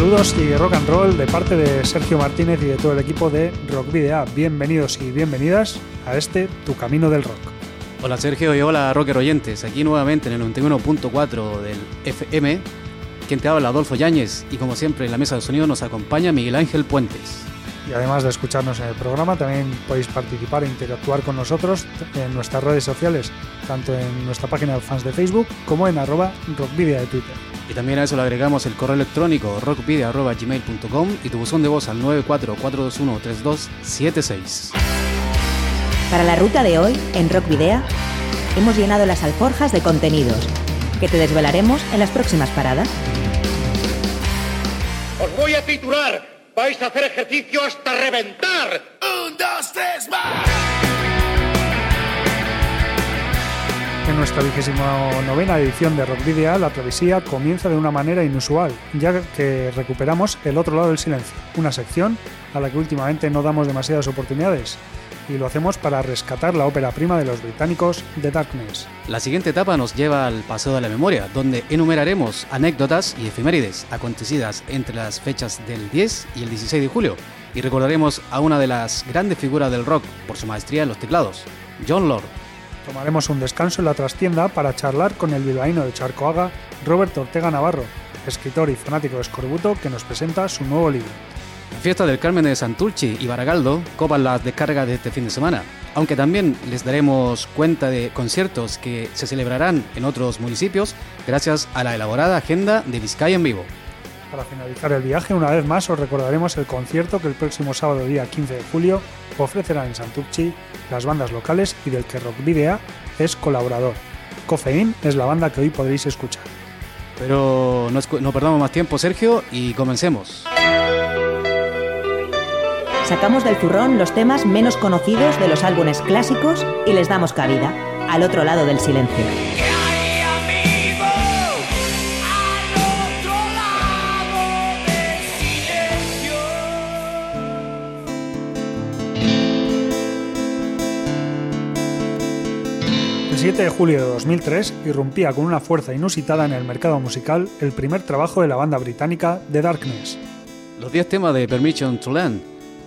Saludos y rock and roll de parte de Sergio Martínez y de todo el equipo de Rock Video. Bienvenidos y bienvenidas a este Tu Camino del Rock. Hola Sergio y hola rocker oyentes, aquí nuevamente en el 91.4 del FM, quien te habla Adolfo Yáñez y como siempre en la mesa de sonido nos acompaña Miguel Ángel Puentes. Y además de escucharnos en el programa, también podéis participar e interactuar con nosotros en nuestras redes sociales, tanto en nuestra página de fans de Facebook como en arroba rockvidia de Twitter. Y también a eso le agregamos el correo electrónico rockvidia.gmail.com y tu buzón de voz al 944213276. Para la ruta de hoy, en Rock Video, hemos llenado las alforjas de contenidos que te desvelaremos en las próximas paradas. Os voy a titular. Vais a hacer ejercicio hasta reventar. Un, dos, tres, más. En nuestra vigésimo novena edición de Rock Video, la travesía comienza de una manera inusual, ya que recuperamos El otro lado del silencio, una sección a la que últimamente no damos demasiadas oportunidades, y lo hacemos para rescatar la ópera prima de los británicos, The Darkness. La siguiente etapa nos lleva al Paseo de la Memoria, donde enumeraremos anécdotas y efemérides acontecidas entre las fechas del 10 y el 16 de julio, y recordaremos a una de las grandes figuras del rock por su maestría en los teclados, John Lord. Tomaremos un descanso en la trastienda para charlar con el bilbaíno de Charcoaga, Robert Ortega Navarro, escritor y fanático de Escorbuto, que nos presenta su nuevo libro. La fiesta del Carmen de Santulci y Baragaldo copan las descargas de este fin de semana, aunque también les daremos cuenta de conciertos que se celebrarán en otros municipios gracias a la elaborada agenda de Vizcaya en vivo. Para finalizar el viaje, una vez más os recordaremos el concierto que el próximo sábado día 15 de julio ofrecerá en Santurchi las bandas locales y del que Rock Video es colaborador. Cofeín es la banda que hoy podréis escuchar. Pero no, no perdamos más tiempo, Sergio, y comencemos. Sacamos del zurrón los temas menos conocidos de los álbumes clásicos y les damos cabida, al otro lado del silencio. 7 de julio de 2003 irrumpía con una fuerza inusitada en el mercado musical el primer trabajo de la banda británica The Darkness. Los 10 temas de Permission to Land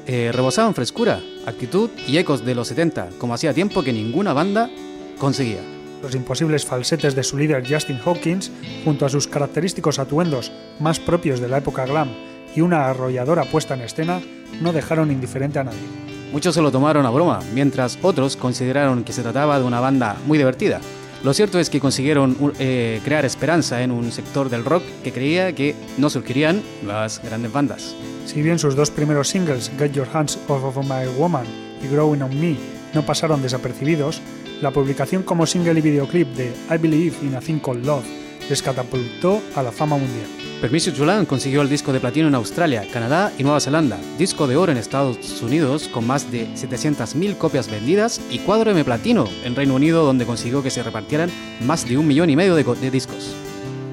eh, rebosaban frescura, actitud y ecos de los 70, como hacía tiempo que ninguna banda conseguía. Los imposibles falsetes de su líder Justin Hawkins, junto a sus característicos atuendos más propios de la época glam y una arrolladora puesta en escena, no dejaron indiferente a nadie. Muchos se lo tomaron a broma, mientras otros consideraron que se trataba de una banda muy divertida. Lo cierto es que consiguieron eh, crear esperanza en un sector del rock que creía que no surgirían las grandes bandas. Si bien sus dos primeros singles, Get Your Hands Off of My Woman y Growing on Me, no pasaron desapercibidos, la publicación como single y videoclip de I Believe in a Thing Called Love les catapultó a la fama mundial. Permission to Land consiguió el disco de platino en Australia, Canadá y Nueva Zelanda, disco de oro en Estados Unidos con más de 700.000 copias vendidas y cuadro M platino en Reino Unido donde consiguió que se repartieran más de un millón y medio de, de discos.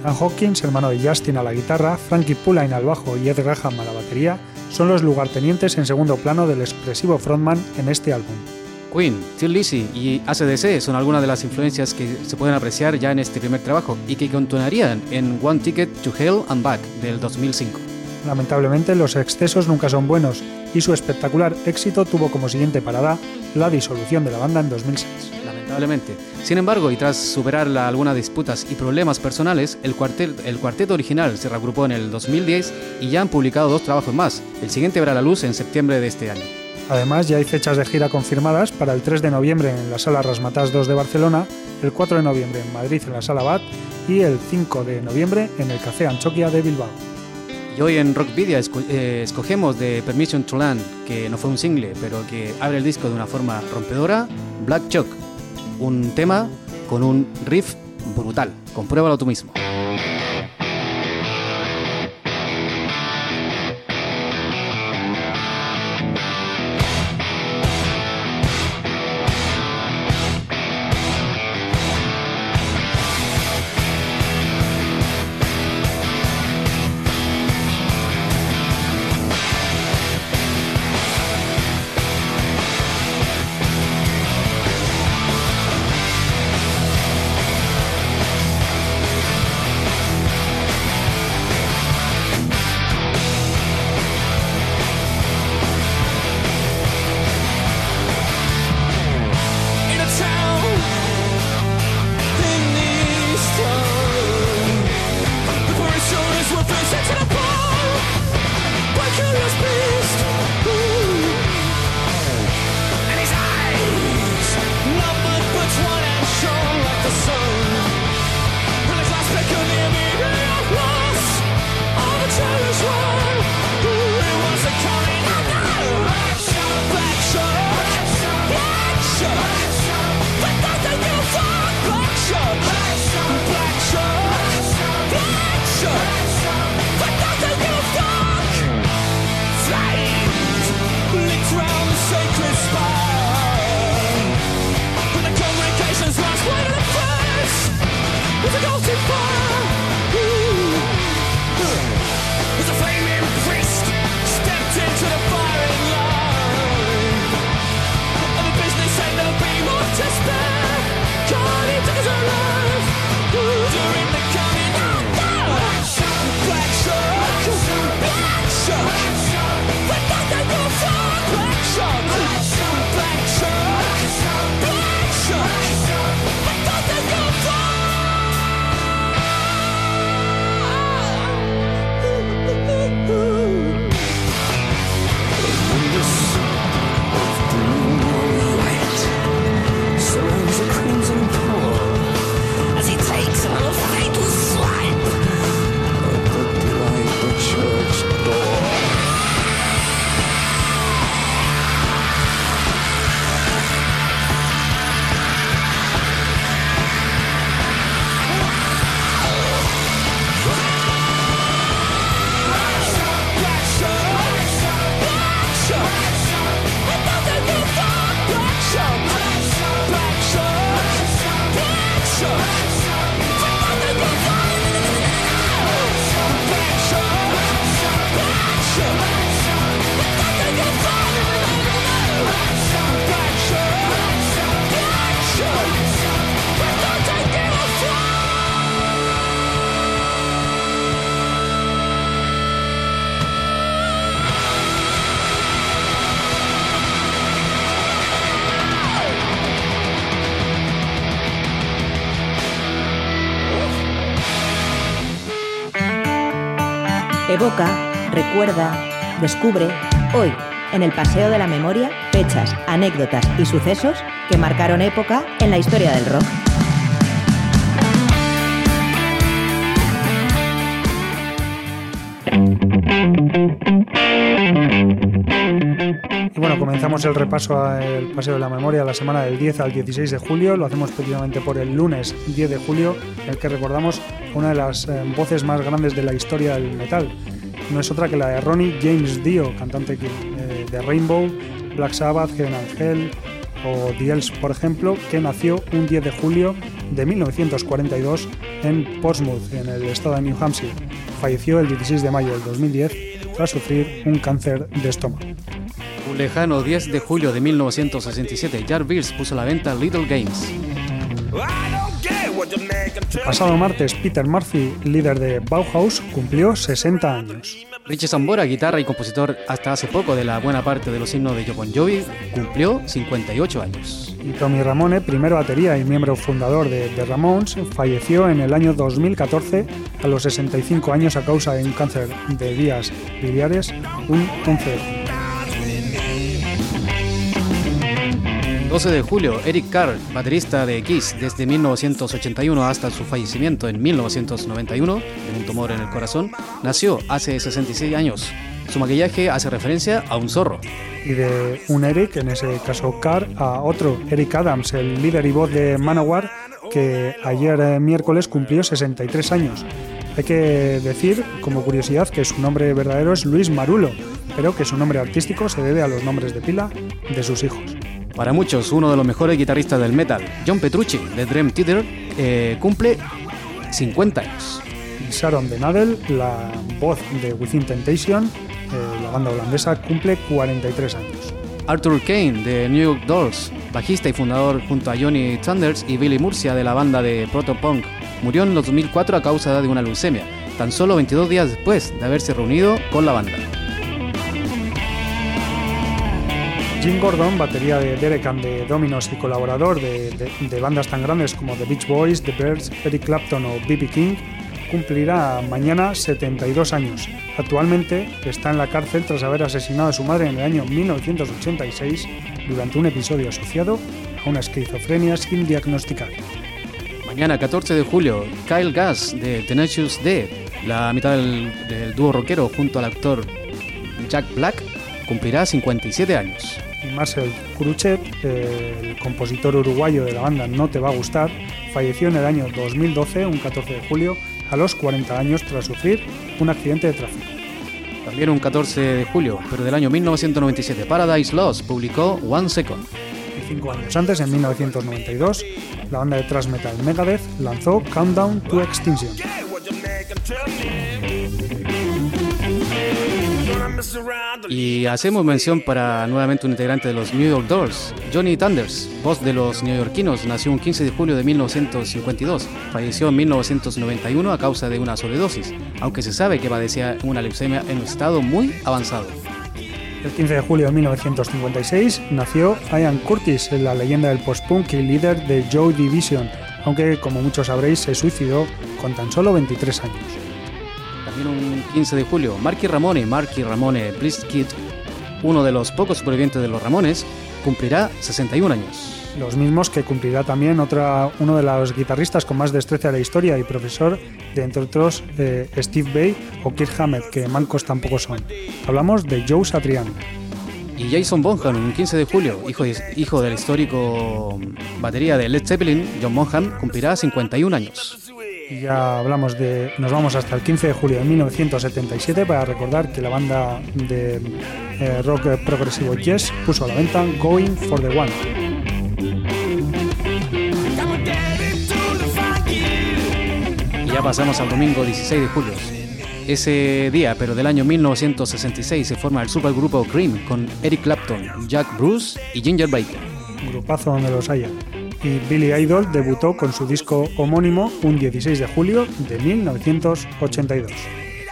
Dan Hawkins, hermano de Justin a la guitarra, Frankie Pulline al bajo y Ed Graham a la batería, son los lugartenientes en segundo plano del expresivo frontman en este álbum. Queen, Till Lizzy y ACDC son algunas de las influencias que se pueden apreciar ya en este primer trabajo y que continuarían en One Ticket to Hell and Back del 2005. Lamentablemente los excesos nunca son buenos y su espectacular éxito tuvo como siguiente parada la disolución de la banda en 2006. Lamentablemente. Sin embargo, y tras superar la, algunas disputas y problemas personales, el, cuartet, el cuarteto original se reagrupó en el 2010 y ya han publicado dos trabajos más. El siguiente verá la luz en septiembre de este año. Además, ya hay fechas de gira confirmadas para el 3 de noviembre en la Sala Rasmatas 2 de Barcelona, el 4 de noviembre en Madrid en la Sala Bat y el 5 de noviembre en el Café Anchoquia de Bilbao. Y hoy en Rockvidia eh, escogemos de Permission to Land, que no fue un single, pero que abre el disco de una forma rompedora, Black Chuck, un tema con un riff brutal. Compruébalo tú mismo. Evoca, recuerda, descubre, hoy, en el Paseo de la Memoria, fechas, anécdotas y sucesos que marcaron época en la historia del rock. Bueno, comenzamos el repaso al Paseo de la Memoria la semana del 10 al 16 de julio. Lo hacemos precisamente por el lunes 10 de julio, en el que recordamos una de las eh, voces más grandes de la historia del metal. No es otra que la de Ronnie James Dio, cantante eh, de Rainbow, Black Sabbath, Heaven Angel o The Elves, por ejemplo, que nació un 10 de julio de 1942 en Portsmouth, en el estado de New Hampshire. Falleció el 16 de mayo del 2010 tras sufrir un cáncer de estómago. Un lejano 10 de julio de 1967, Jar Beers puso a la venta Little Games. Pasado martes, Peter Murphy, líder de Bauhaus, cumplió 60 años. Richie Sambora, guitarra y compositor hasta hace poco de la buena parte de los himnos de John Jovi, cumplió 58 años. Y Tommy Ramone, primero batería y miembro fundador de The Ramones, falleció en el año 2014 a los 65 años a causa de un cáncer de vías biliares, un 11 12 de julio, Eric Carr, baterista de Kiss desde 1981 hasta su fallecimiento en 1991 de un tumor en el corazón, nació hace 66 años. Su maquillaje hace referencia a un zorro. Y de un Eric, en ese caso Carr, a otro, Eric Adams, el líder y voz de Manowar, que ayer eh, miércoles cumplió 63 años. Hay que decir, como curiosidad, que su nombre verdadero es Luis Marulo, pero que su nombre artístico se debe a los nombres de pila de sus hijos. Para muchos, uno de los mejores guitarristas del metal, John Petrucci, de Dream Theater, eh, cumple 50 años. Sharon de Nadel, la voz de Within Temptation, eh, la banda holandesa, cumple 43 años. Arthur Kane, de New York Dolls, bajista y fundador junto a Johnny Thunders y Billy Murcia de la banda de Protopunk, murió en 2004 a causa de una leucemia, tan solo 22 días después de haberse reunido con la banda. Jim Gordon, batería de Derek and the Dominos y colaborador de, de, bandas tan grandes como The Beach Boys, The Birds, Eric Clapton o B.B. King, cumplirá mañana 72 años. Actualmente está en la cárcel tras haber asesinado a su madre en el año 1986 durante un episodio asociado a una esquizofrenia sin diagnosticar. Mañana 14 de julio, Kyle Gass de Tenacious D, la mitad del, dúo rockero junto al actor Jack Black, cumplirá 57 años Marcel Cruchet, el compositor uruguayo de la banda No Te Va a Gustar, falleció en el año 2012, un 14 de julio, a los 40 años tras sufrir un accidente de tráfico. También un 14 de julio, pero del año 1997, Paradise Lost publicó One Second. Y cinco años antes, en 1992, la banda de thrash metal Megadeth lanzó Countdown to Extinction. Y hacemos mención para nuevamente un integrante de los New York Dolls, Johnny Thunders, voz de los neoyorquinos, nació un 15 de julio de 1952, falleció en 1991 a causa de una sobredosis, aunque se sabe que padecía una leucemia en un estado muy avanzado. El 15 de julio de 1956 nació Ian Curtis, la leyenda del post-punk y líder de Joy Division, aunque como muchos sabréis se suicidó con tan solo 23 años un 15 de julio, Marky Ramone, Marky Ramone Please Kid, uno de los pocos supervivientes de los Ramones, cumplirá 61 años. Los mismos que cumplirá también otra, uno de los guitarristas con más destreza de la historia y profesor de, entre otros, Steve Bay o Kirk Hammett, que mancos tampoco son. Hablamos de Joe Satriani. Y Jason Bonham, un 15 de julio, hijo, hijo del histórico batería de Led Zeppelin, John Bonham, cumplirá 51 años ya hablamos de. Nos vamos hasta el 15 de julio de 1977 para recordar que la banda de eh, rock progresivo Yes puso a la venta Going for the One. Y ya pasamos al domingo 16 de julio. Ese día, pero del año 1966, se forma el supergrupo Cream con Eric Clapton, Jack Bruce y Ginger Baker. grupazo donde los haya y Billy Idol debutó con su disco homónimo un 16 de julio de 1982.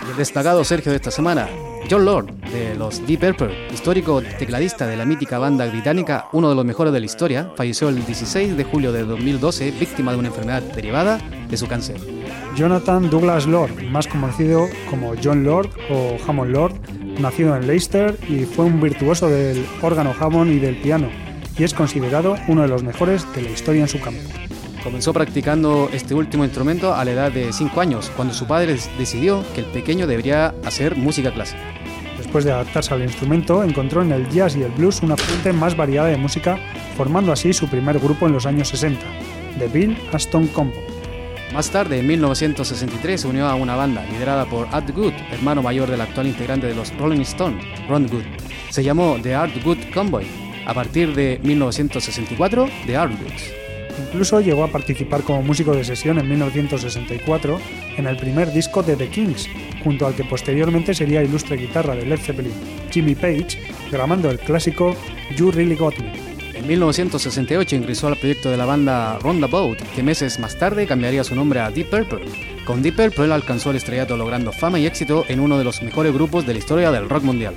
el destacado Sergio de esta semana, John Lord, de los Deep Purple, histórico tecladista de la mítica banda británica, uno de los mejores de la historia, falleció el 16 de julio de 2012 víctima de una enfermedad derivada de su cáncer. Jonathan Douglas Lord, más conocido como John Lord o Hammond Lord, nacido en Leicester y fue un virtuoso del órgano Hammond y del piano y es considerado uno de los mejores de la historia en su campo. Comenzó practicando este último instrumento a la edad de 5 años, cuando su padre decidió que el pequeño debería hacer música clásica. Después de adaptarse al instrumento, encontró en el jazz y el blues una fuente más variada de música, formando así su primer grupo en los años 60, The Bill Aston Combo. Más tarde, en 1963, se unió a una banda liderada por Art Good, hermano mayor del actual integrante de los Rolling Stones, Ron Good. Se llamó The Art Good Convoy a partir de 1964 de Artwoods. Incluso llegó a participar como músico de sesión en 1964 en el primer disco de The Kings, junto al que posteriormente sería ilustre guitarra de Led Zeppelin, Jimmy Page, grabando el clásico You Really Got Me. En 1968 ingresó al proyecto de la banda Roundabout, que meses más tarde cambiaría su nombre a Deep Purple. Con Deep Purple alcanzó el estrellato logrando fama y éxito en uno de los mejores grupos de la historia del rock mundial.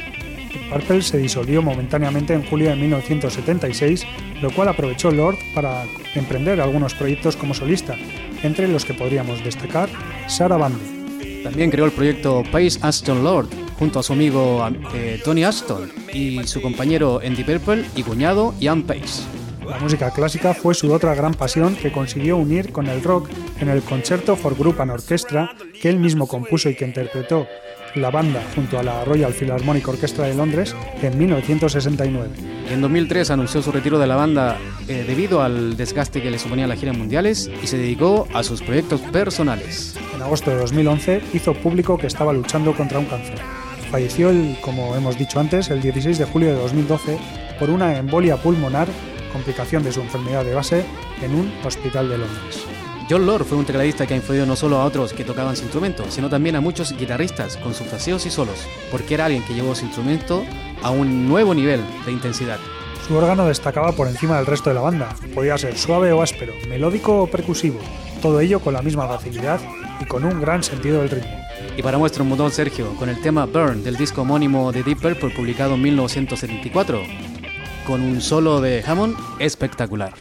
Purple se disolvió momentáneamente en julio de 1976, lo cual aprovechó Lord para emprender algunos proyectos como solista, entre los que podríamos destacar Sarah Bande. También creó el proyecto Pace Aston Lord junto a su amigo eh, Tony Aston y su compañero Andy Purple y cuñado Ian Pace. La música clásica fue su otra gran pasión que consiguió unir con el rock en el Concerto for Group and Orchestra que él mismo compuso y que interpretó la banda junto a la Royal Philharmonic Orchestra de Londres en 1969. En 2003 anunció su retiro de la banda eh, debido al desgaste que le suponía la gira mundiales y se dedicó a sus proyectos personales. En agosto de 2011 hizo público que estaba luchando contra un cáncer. Falleció, el, como hemos dicho antes, el 16 de julio de 2012 por una embolia pulmonar, complicación de su enfermedad de base, en un hospital de Londres. John Lord fue un tecladista que ha influido no solo a otros que tocaban su instrumento, sino también a muchos guitarristas con sus fraseos y solos, porque era alguien que llevó su instrumento a un nuevo nivel de intensidad. Su órgano destacaba por encima del resto de la banda. Podía ser suave o áspero, melódico o percusivo, todo ello con la misma facilidad y con un gran sentido del ritmo. Y para muestra un botón Sergio, con el tema Burn del disco homónimo de Deep Purple publicado en 1974, con un solo de Hammond espectacular.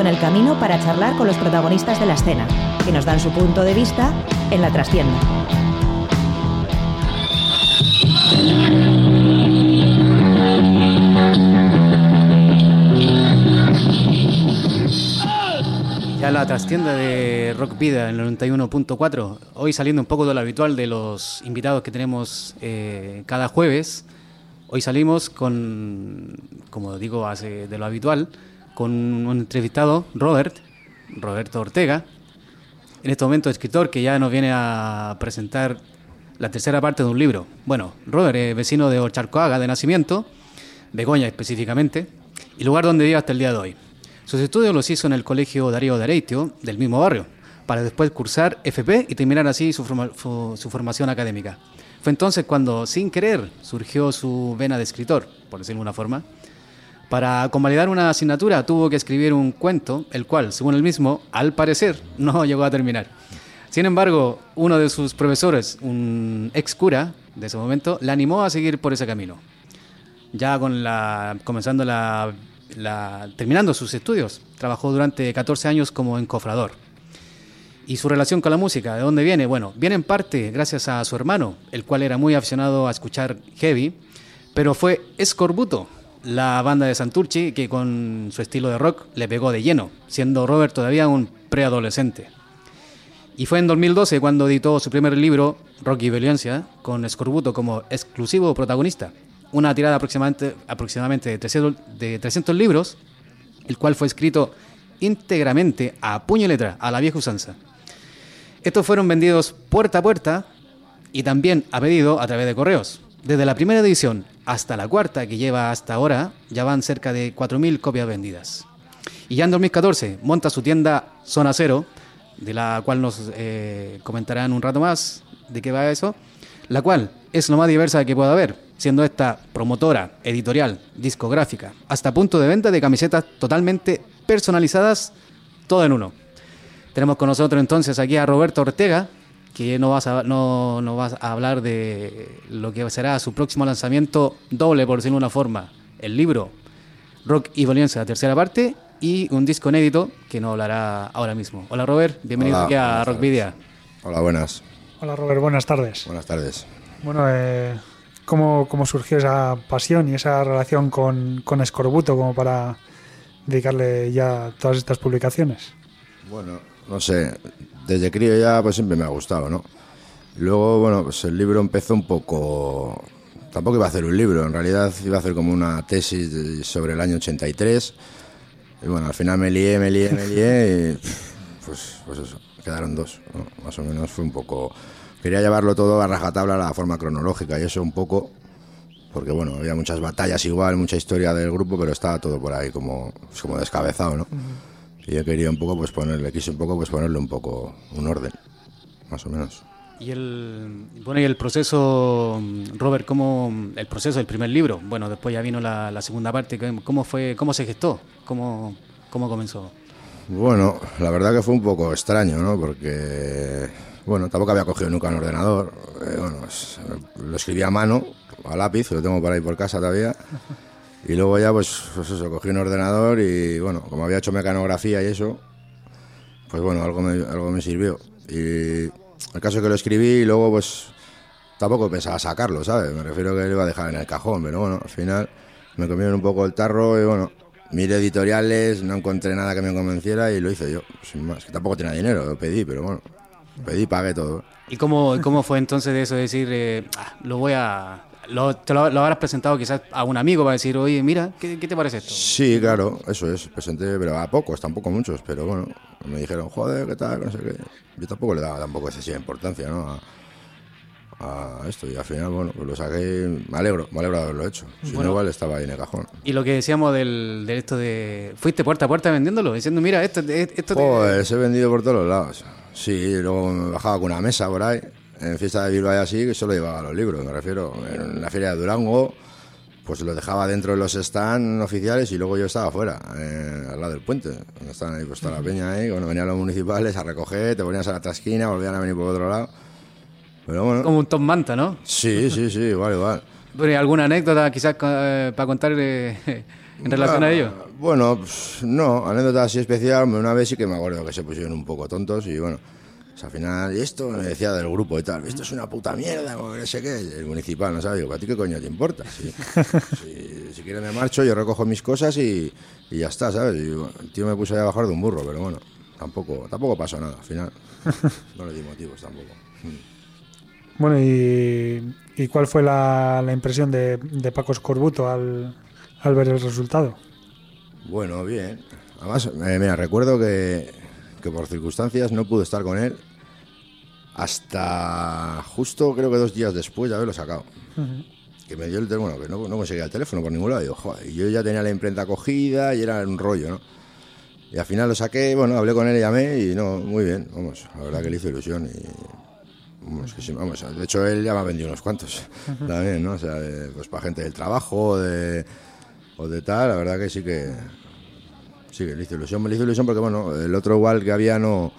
En el camino para charlar con los protagonistas de la escena, que nos dan su punto de vista en la trastienda. Ya la trastienda de Rock Vida en el 91.4, hoy saliendo un poco de lo habitual de los invitados que tenemos eh, cada jueves, hoy salimos con, como digo, hace de lo habitual, con un entrevistado, Robert, Roberto Ortega, en este momento escritor que ya nos viene a presentar la tercera parte de un libro. Bueno, Robert es vecino de Ocharcoaga de nacimiento, Begoña específicamente, y lugar donde vive hasta el día de hoy. Sus estudios los hizo en el Colegio Darío Dereitio, del mismo barrio, para después cursar FP y terminar así su, formación académica. Fue entonces cuando, sin querer, surgió su vena de escritor, por decirlo de alguna forma. Para convalidar una asignatura tuvo que escribir un cuento, el cual, según él mismo, al parecer, no llegó a terminar. Sin embargo, uno de sus profesores, un ex cura de ese momento, le animó a seguir por ese camino. Ya con la, comenzando la terminando sus estudios. Trabajó durante 14 años como encofrador. ¿Y su relación con la música? ¿De dónde viene? Bueno, viene en parte gracias a su hermano, el cual era muy aficionado a escuchar heavy, pero fue Escorbuto, la banda de Santurchi, que con su estilo de rock le pegó de lleno, siendo Robert todavía un preadolescente. Y fue en 2012 cuando editó su primer libro, Rock y Violencia, con Escorbuto como exclusivo protagonista, una tirada aproximadamente, aproximadamente de, 300, libros, el cual fue escrito íntegramente a puño y letra, a la vieja usanza. Estos fueron vendidos puerta a puerta y también a pedido a través de correos. Desde la primera edición hasta la cuarta, que lleva hasta ahora, ya van cerca de 4.000 copias vendidas. Y ya en 2014 monta su tienda Zona Cero, de la cual nos eh, comentarán un rato más de qué va eso, la cual es lo más diversa que pueda haber siendo esta promotora, editorial, discográfica, hasta punto de venta de camisetas totalmente personalizadas, todo en uno. Tenemos con nosotros entonces aquí a Roberto Ortega, que no vas a, no, no vas a hablar de lo que será su próximo lanzamiento doble, por decirlo de una forma, el libro Rock y Violencia, la tercera parte, y un disco inédito que nos hablará ahora mismo. Hola Robert, bienvenido aquí a Rock Video. Hola, buenas. Hola Robert, buenas tardes. Buenas tardes. Bueno, eh, cómo, surgió esa pasión y esa relación con, con Escorbuto como para dedicarle ya todas estas publicaciones? Bueno, no sé, desde crío ya pues siempre me ha gustado, ¿no? Luego, bueno, pues el libro empezó un poco... Tampoco iba a hacer un libro, en realidad iba a hacer como una tesis sobre el año 83. Y bueno, al final me lié, me lié, me lié y pues, pues eso, quedaron dos, Más o menos fue un poco quería llevarlo todo a rajatabla a la forma cronológica y eso un poco porque bueno, había muchas batallas igual, mucha historia del grupo, pero estaba todo por ahí como, como descabezado, ¿no? Y yo quería un poco pues ponerle, quise un poco pues ponerle un poco un orden, más o menos. Y el, bueno, y el proceso, Robert, ¿cómo, el proceso del primer libro? Bueno, después ya vino la, la segunda parte, ¿cómo fue, cómo se gestó? ¿Cómo, cómo comenzó? Bueno, la verdad que fue un poco extraño, ¿no? Porque bueno, tampoco había cogido nunca un ordenador. Eh, bueno, lo escribía a mano, a lápiz, lo tengo por ahí por casa todavía. Y luego ya, pues, pues, eso, cogí un ordenador y, bueno, como había hecho mecanografía y eso, pues bueno, algo me, algo me sirvió. Y el caso es que lo escribí y luego, pues, tampoco pensaba sacarlo, ¿sabes? Me refiero que lo iba a dejar en el cajón, pero bueno, al final me comieron un poco el tarro y, bueno, miré editoriales, no encontré nada que me convenciera y lo hice yo, sin más. Que tampoco tenía dinero, lo pedí, pero bueno, Pedí, pagué todo. ¿Y cómo, cómo fue entonces de eso de decir, eh, ah, lo voy a... Lo, te lo, habrás presentado quizás a un amigo para decir, oye, mira, ¿qué, te parece esto? Sí, claro, eso es. Presenté, pero a pocos, tampoco muchos, pero bueno, me dijeron, joder, ¿qué tal? No sé qué. Yo tampoco le daba tampoco excesiva importancia, ¿no? A, esto y al final, bueno, pues lo saqué, me alegro, me alegro de haberlo hecho. Si no, igual estaba ahí en el cajón. Y lo que decíamos del, de esto de. Fuiste puerta a puerta vendiéndolo, diciendo, mira, esto. esto pues he vendido por todos los lados. Sí, luego me bajaba con una mesa por ahí, en fiesta de Bilbao y así, que solo llevaba los libros, me refiero. En la feria de Durango, pues los dejaba dentro de los stands oficiales y luego yo estaba afuera, eh, al lado del puente, donde estaban ahí, pues la peña ahí, cuando venían los municipales a recoger, te ponías a la otra esquina, volvían a venir por otro lado. Pero bueno. Como un Tom Manta, ¿no? Sí, sí, sí, igual, igual. ¿Alguna anécdota quizás eh, para contar? Eh, en relación a ello? Bueno, pues, no, anécdota así especial. Una vez sí que me acuerdo que se pusieron un poco tontos y bueno, pues, al final, y esto me decía del grupo y tal, esto es una puta mierda, como no sé qué, el municipal, ¿no sabes? Digo, ¿a ti qué coño te importa? Si, si, si quieres me marcho, yo recojo mis cosas y, y ya está, ¿sabes? Y, bueno, el tío me puso ahí a bajar de un burro, pero bueno, tampoco, tampoco pasó nada, al final. No le di motivos tampoco. Bueno, ¿y, y cuál fue la, la impresión de, de Paco Escorbuto al, al ver el resultado? Bueno, bien. Además, eh, mira, recuerdo que, que por circunstancias no pude estar con él hasta justo creo que dos días después de haberlo sacado. Que me dio el teléfono, que no, no conseguía el teléfono por ningún lado. Y, digo, joder, yo ya tenía la imprenta cogida y era un rollo, ¿no? Y al final lo saqué, bueno, hablé con él y llamé y no, muy bien, vamos, la verdad que le hizo ilusión y... Vamos, que sí, vamos, de hecho él ya me ha vendido unos cuantos también, ¿no? O sea, de- pues para gente del trabajo de, o de tal, la verdad que sí que... Sí, que le hizo ilusión, me le hizo ilusión porque, bueno, el otro igual que había no...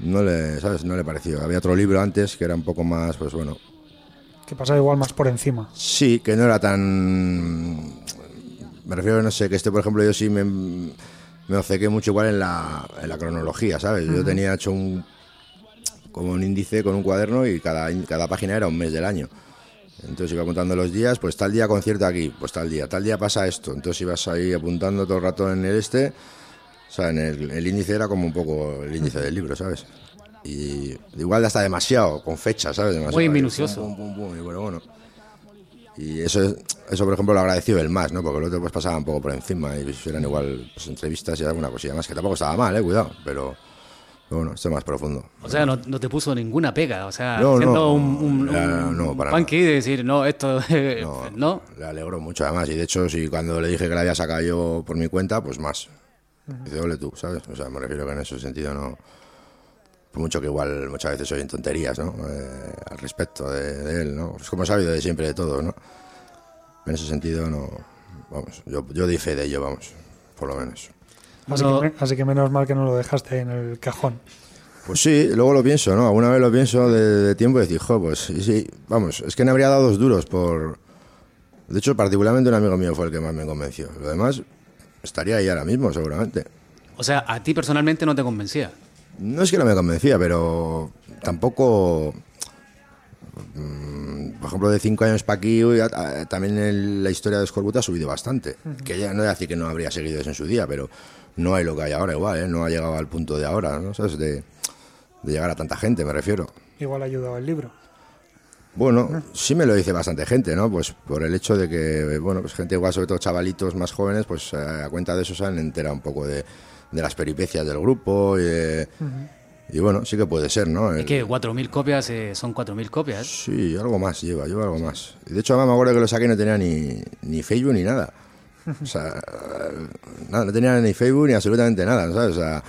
No le, ¿sabes? No le pareció. Había otro libro antes que era un poco más, pues bueno, Que pasaba igual más por encima. Sí, que no era tan. Me refiero, no sé, que este, por ejemplo, yo sí me, me obcequé mucho igual en la, en la cronología, ¿sabes? Yo tenía hecho un. como un índice con un cuaderno y cada, cada página era un mes del año. Entonces iba apuntando los días, pues tal día concierto aquí, pues tal día, tal día pasa esto. Entonces ibas ahí apuntando todo el rato en el este. O sea, en el, el índice era como un poco el índice del libro, ¿sabes? Y igual hasta demasiado, con fechas, ¿sabes? Demasiado. Muy minucioso. pum, pum, pum, y bueno, bueno. Y eso, es- eso por ejemplo, lo agradeció el más, ¿no? Porque el otro pues pasaba un poco por encima y eran igual pues, entrevistas y alguna cosilla más, que tampoco estaba mal, ¿eh? Cuidado, pero bueno, esto es más profundo. O sea, no, no te puso ninguna pega, o sea, No, siendo no, un, un, la- un no, para punky de decir, no, esto, No, no. Le alegró mucho además. Y de hecho, si cuando le dije que la había sacado yo por mi cuenta, pues más. Dice, ole tú, ¿sabes? O sea, me refiero que en ese sentido no. Por mucho que igual muchas veces oyen tonterías, ¿no? Eh, al respecto de, de él, ¿no? Es como he sabido de siempre de todos, ¿no? En ese sentido no. Vamos, yo, yo di fe de ello, vamos, por lo menos. Así, Bueno- que, así que menos mal que no lo dejaste en el cajón. Pues sí, luego lo pienso, ¿no? Alguna vez lo pienso de, de tiempo y decir, jo, pues sí, sí, vamos, es que me habría dado dos duros por... De hecho, particularmente un amigo mío fue el que más me convenció. Lo demás estaría ahí ahora mismo, seguramente. O sea, a ti personalmente no te convencía. No es que no me convencía, pero tampoco... mm, Por ejemplo, de cinco años para aquí, también el- la historia de Scorbuto ha subido bastante. Que ya no voy a decir que no habría seguido eso en su día, pero no hay lo que hay ahora igual, ¿eh? No ha llegado al punto de ahora, ¿no? ¿Sabes? De, de llegar a tanta gente, me refiero. Igual ayudaba el libro. Bueno, sí me lo dice bastante gente, ¿no? Pues por el hecho de que, bueno, pues gente igual, sobre todo chavalitos más jóvenes, pues eh, a cuenta de eso se han enterado un poco de, de las peripecias del grupo y, de- y bueno, sí que puede ser, ¿no? Es que 4.000 copias eh, son 4.000 copias. Sí, algo más lleva, lleva algo más. Y de hecho, además me acuerdo que lo saqué y no tenía ni, ni Facebook ni nada. O sea, nada, no tenía ni Facebook ni absolutamente nada, ¿sabes? O sea,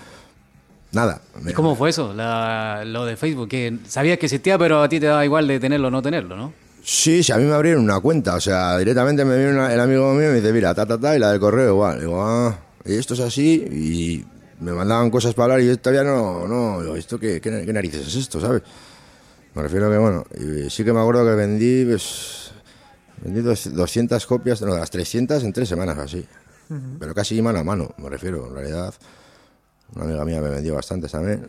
nada. ¿Y cómo fue eso, la- lo de Facebook? Que sabías que existía, pero a ti te daba igual de tenerlo o no tenerlo, ¿no? Sí, sí, a mí me abrieron una cuenta, o sea, directamente me viene una- el amigo mío y me dice, mira, ta, ta, ta, y la del correo igual. Digo, ah, y esto es así, y me mandaban cosas para hablar y yo todavía no, no, digo, ¿esto qué, qué, qué narices es esto, sabes? Me refiero a que, bueno, y sí que me acuerdo que vendí, pues, vendí dos- 200 copias, no, las 300 en tres semanas así. Pero casi mano a mano, me refiero, en realidad. Una amiga mía me vendió bastantes también.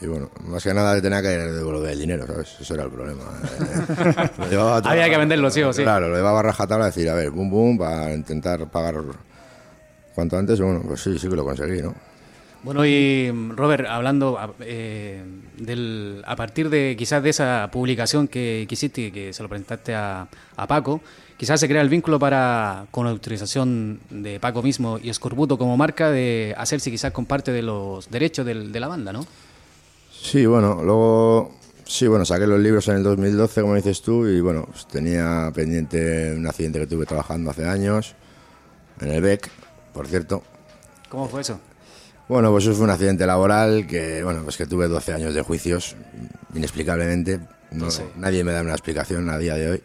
Y bueno, más que nada tenía que devolver el dinero, ¿sabes? Eso era el problema. Eh, Había que venderlo, sí o sí. Claro, lo llevaba a rajatabla a decir, a ver, bum bum, para intentar pagar cuanto antes. Bueno, pues sí, sí que lo conseguí, ¿no? Bueno, y Robert, hablando eh, del, a partir de quizás de esa publicación que, que hiciste y que se lo presentaste a, a Paco, quizás se crea el vínculo para, con la autorización de Paco mismo y Escorbuto como marca, de hacerse quizás con parte de los derechos del- de la banda, ¿no? Sí, bueno, luego, sí, bueno, saqué los libros en el 2012, como dices tú, y bueno, pues tenía pendiente un accidente que tuve trabajando hace años, en el BEC, por cierto. ¿Cómo fue eso? Bueno, pues eso fue un accidente laboral que, bueno, pues que tuve 12 años de juicios, inexplicablemente. No, Sí. Nadie me da una explicación a día de hoy.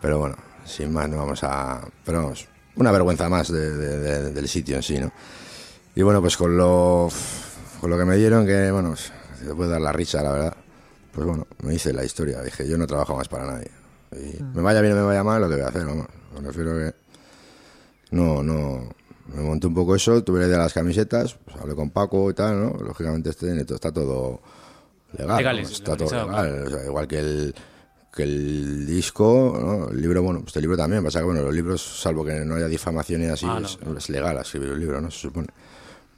Pero bueno, sin más, no vamos a. Pero vamos, una vergüenza más de- de- de- del sitio en sí, ¿no? Y bueno, pues con lo, con lo que me dieron, que bueno, se puede dar la risa, la verdad. Pues bueno, me hice la historia. Dije, yo no trabajo más para nadie. Y me vaya bien o me vaya mal, lo que voy a hacer, vamos. Me refiero que no, no, me monté un poco eso, tuve la idea de las camisetas, pues hablé con Paco y tal, ¿no? Lógicamente este, está todo legal, Legales, está todo legal, o sea, igual que el que el disco, ¿no? el libro, bueno, el libro también, pasa que bueno, los libros, salvo que no haya difamación y así, Ah, no, es, claro. es legal escribir un libro, ¿no? Se supone.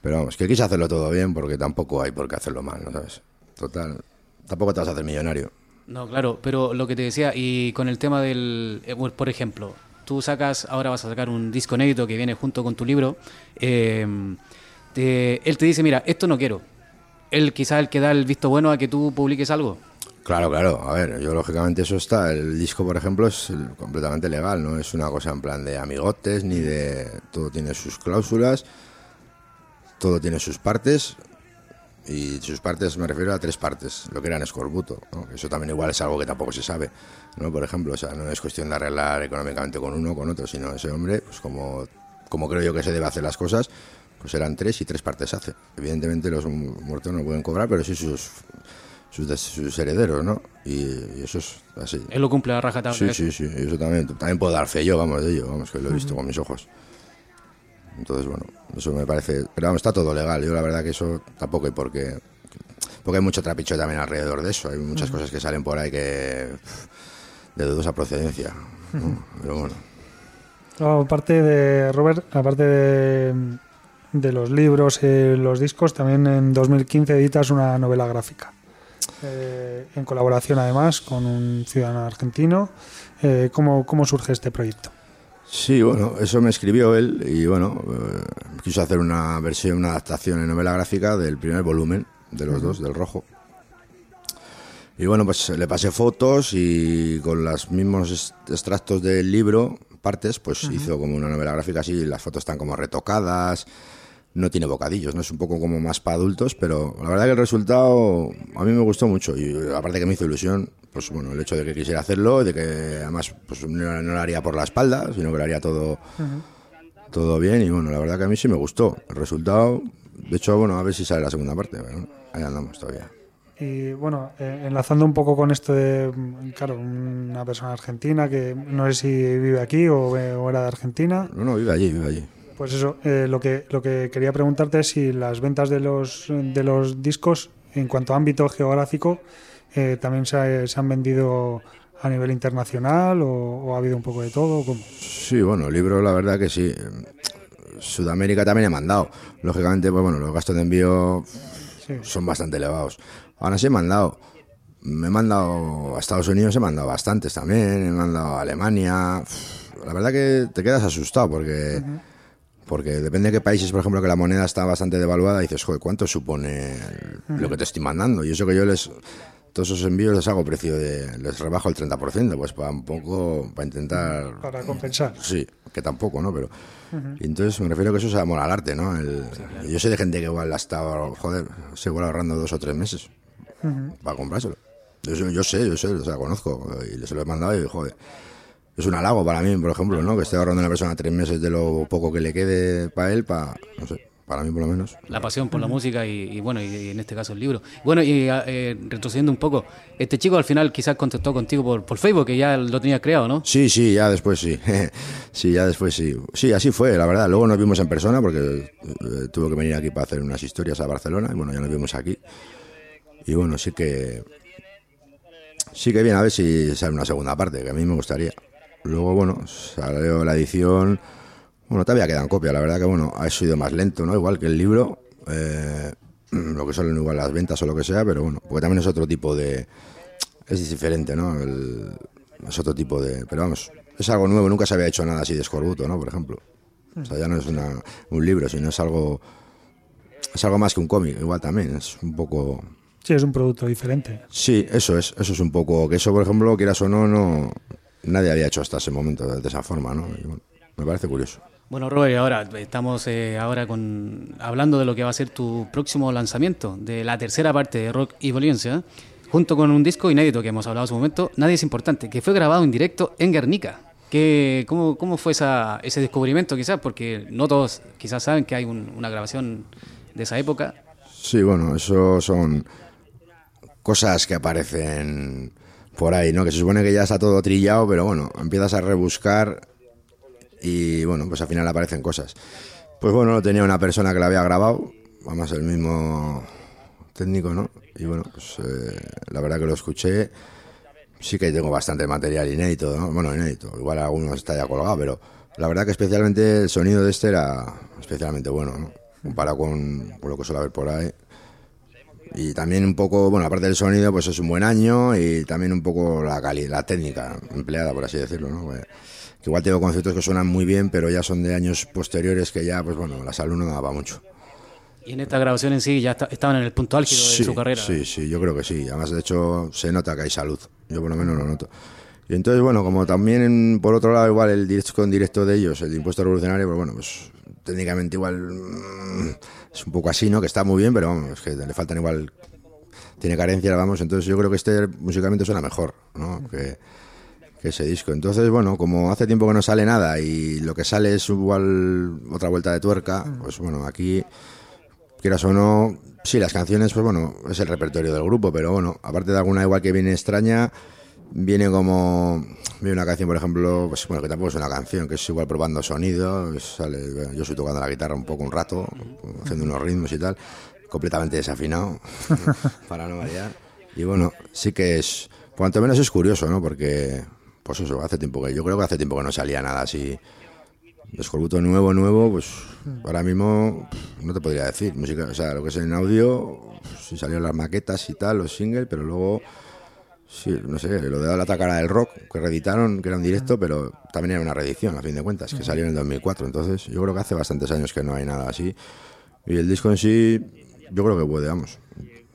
Pero vamos, que quise hacerlo todo bien porque tampoco hay por qué hacerlo mal, ¿no sabes? Total, tampoco te vas a hacer millonario. No, claro, pero lo que te decía, y con el tema del, eh, por ejemplo, tú sacas, ahora vas a sacar un disco inédito que viene junto con tu libro, eh, te- él te dice, mira, esto no quiero. Él quizás el que da el visto bueno a que tú publiques algo. Claro, claro. A ver, yo lógicamente eso está. El disco, por ejemplo, es completamente legal, no es una cosa en plan de amigotes ni de. Todo tiene sus cláusulas, todo tiene sus partes. Y sus partes me refiero a tres partes, lo que era en escorbuto. ¿no? Eso también igual es algo que tampoco se sabe, ¿no? Por ejemplo, o sea, no es cuestión de arreglar económicamente con uno o con otro, sino ese hombre, pues como, como creo yo que se debe hacer las cosas, pues eran tres y tres partes hace. Evidentemente los mu- muertos no pueden cobrar, pero sí sus, sus, sus herederos, ¿no? Y, y eso es así. Él lo cumple a rajatabla. Sí, eso. sí, sí, eso también, también puedo dar fe yo, vamos, de ello, vamos, que lo he visto con mis ojos. Entonces, bueno, eso me parece, pero vamos, está todo legal, yo la verdad que eso tampoco hay por qué, porque hay mucho trapicho también alrededor de eso, hay muchas cosas que salen por ahí que de dudosa procedencia, ¿no? pero bueno. No, aparte de Robert, aparte de, de los libros y los discos, también en 2015 editas una novela gráfica. Eh, en colaboración además con un ciudadano argentino. Eh, ¿cómo, ¿Cómo surge este proyecto? Sí, bueno, eso me escribió él y bueno, eh, quiso hacer una versión, una adaptación en novela gráfica del primer volumen de los dos, del rojo. Y bueno, pues le pasé fotos y con los mismos extractos del libro, partes, pues hizo como una novela gráfica así, las fotos están como retocadas, no tiene bocadillos, no es un poco como más para adultos, pero la verdad que el resultado a mí me gustó mucho y aparte que me hizo ilusión, pues bueno, el hecho de que quisiera hacerlo, de que además pues no, no lo haría por la espalda, sino que lo haría todo, todo bien y bueno, la verdad que a mí sí me gustó el resultado. De hecho, bueno, a ver si sale la segunda parte, pero ahí andamos todavía. Y bueno, eh, enlazando un poco con esto de, mm, claro, una persona argentina que no sé si vive aquí o, eh, o era de Argentina. No, no, vive allí, vive allí. Pues eso, eh, lo, que, lo que quería preguntarte es si las ventas de los, de los discos, en cuanto a ámbito geográfico, eh, también se, se han vendido a nivel internacional o, o ha habido un poco de todo. ¿Cómo? Sí, bueno, libros la verdad que sí. Sudamérica también he mandado. Lógicamente, pues bueno, los gastos de envío Sí. son bastante elevados. Ahora sí he mandado. Me he mandado a Estados Unidos, he mandado bastantes también, he mandado a Alemania. La verdad que te quedas asustado porque, porque depende de qué países, por ejemplo, que la moneda está bastante devaluada, dices, joder, ¿cuánto supone el- lo que te estoy mandando? Y eso que yo les, todos esos envíos les hago precio de, les rebajo el 30%, pues para un poco, para intentar Para compensar. Sí, que tampoco, ¿no? Pero. y entonces me refiero a que eso es amor al arte, ¿no? El- Yo sé de gente que igual ha estado, joder, se igual ahorrando dos o tres meses para comprárselo. Yo, sé- yo sé, yo sé, o sea, conozco y se lo he mandado y, joder, es un halago para mí, por ejemplo, ¿no? Que esté ahorrando una persona tres meses de lo poco que le quede para él, para, no sé, para mí por lo menos. La pasión por la música y, y bueno, y, y en este caso el libro. Bueno, y eh, retrocediendo un poco, este chico al final quizás contactó contigo por, por Facebook, que ya lo tenía creado, ¿no? Sí, sí, ya después sí. sí, ya después sí. Sí, así fue, la verdad. Luego nos vimos en persona porque eh, tuvo que venir aquí para hacer unas historias a Barcelona y bueno, ya nos vimos aquí. Y bueno, sí que. Sí que bien, a ver si sale una segunda parte, que a mí me gustaría. Luego, bueno, salió la edición. Bueno, todavía quedan copias, la verdad que bueno, ha sido más lento, ¿no? Igual que el libro. eh, lo que son igual las ventas o lo que sea, pero bueno, porque también es otro tipo de. Es diferente, ¿no? El- es otro tipo de. Pero vamos, es algo nuevo, nunca se había hecho nada así de escorbuto, ¿no? Por ejemplo. O sea, ya no es una- un libro, sino es algo. Es algo más que un cómic, igual también. Es un poco. Sí, es un producto diferente. Sí, eso es, eso es un poco. Que eso, por ejemplo, quieras o no, no. Nadie había hecho hasta ese momento de, de esa forma, ¿no? Y bueno, me parece curioso. Bueno, Robert, ahora estamos eh, ahora con hablando de lo que va a ser tu próximo lanzamiento, de la tercera parte de Rock y Violencia, junto con un disco inédito que hemos hablado en su momento, Nadie es importante, que fue grabado en directo en Guernica. Que, ¿cómo, ¿Cómo fue esa, ese descubrimiento quizás? Porque no todos quizás saben que hay un- una grabación de esa época. Sí, bueno, eso son cosas que aparecen por ahí, ¿no? Que se supone que ya está todo trillado, pero bueno, empiezas a rebuscar y bueno, pues al final aparecen cosas. Pues bueno, tenía una persona que la había grabado, vamos, el mismo técnico, ¿no? Y bueno, pues eh, la verdad que lo escuché, sí que tengo bastante material inédito, ¿no? Bueno, inédito, igual algunos está ya colgado, pero la verdad que especialmente el sonido de este era especialmente bueno, ¿no? Comparado con, con lo que suele haber por ahí. Y también un poco, bueno, aparte del sonido, pues es un buen año y también un poco la calidad, la técnica empleada, por así decirlo, ¿no? Pues, que igual tengo conciertos que suenan muy bien, pero ya son de años posteriores que ya, pues bueno, la salud no daba mucho. Y en esta grabación en sí ya está- estaban en el punto álgido de Sí, su carrera. Sí, sí, yo creo que sí. Además, de hecho, se nota que hay salud. Yo por lo menos lo noto. Y entonces, bueno, como también, por otro lado, igual el disco en directo de ellos, el de Impuesto Revolucionario, pues bueno, pues técnicamente igual mm, es un poco así, ¿no? Que está muy bien, pero vamos, es que le faltan igual, tiene carencia, vamos, entonces yo creo que este musicalmente suena mejor, ¿no? Que, que ese disco. Entonces, bueno, como hace tiempo que no sale nada y lo que sale es igual otra vuelta de tuerca, pues bueno, aquí quieras o no, sí, las canciones, pues bueno, es el repertorio del grupo, pero bueno, aparte de alguna igual que viene extraña, viene como, viene una canción, por ejemplo, pues bueno, que tampoco es una canción, que es igual probando sonido, pues sale, yo estoy tocando la guitarra un poco un rato, haciendo unos ritmos y tal, completamente desafinado, para no variar, y bueno, sí que es, cuanto menos es curioso, ¿no? Porque, pues eso, hace tiempo que, yo creo que hace tiempo que no salía nada así, Escorbuto nuevo, nuevo, pues ahora mismo no te podría decir. Música, o sea, lo que es en audio, si salieron las maquetas y tal, los singles, pero luego, sí, no sé, lo de la tacara del rock, que reeditaron, que era un directo, pero también era una reedición, a fin de cuentas, que salió en el 2004. Entonces, yo creo que hace bastantes años que no hay nada así. Y el disco en sí, yo creo que puede, vamos.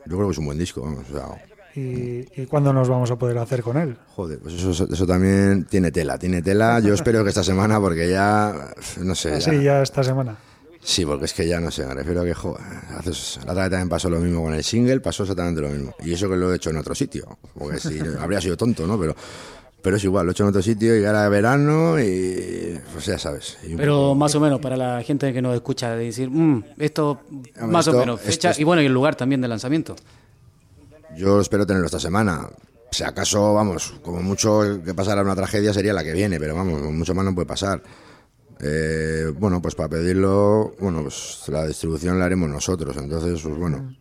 Yo creo que es un buen disco, vamos. O sea, ¿Y, y cuándo nos vamos a poder hacer con él? Joder, pues eso, eso también tiene tela, tiene tela. Yo espero que esta semana, porque ya, no sé. ya- Sí, ya esta semana. Sí, porque es que ya no sé, me refiero a que, joder, haces, la otra vez también pasó lo mismo con el single, pasó exactamente lo mismo. Y eso que lo he hecho en otro sitio, porque si habría sido tonto, ¿no? Pero, pero es igual, lo he hecho en otro sitio y ahora verano y, pues ya sabes. Pero más o menos para la gente que nos escucha, de decir, "Mm, esto más o menos, esto fecha y bueno, y el lugar también de lanzamiento. Yo espero tenerlo esta semana. Si acaso, vamos, como mucho que pasara una tragedia sería la que viene, pero vamos, mucho más no puede pasar. Eh, bueno, pues para pedirlo, bueno, pues la distribución la haremos nosotros. Entonces, pues bueno,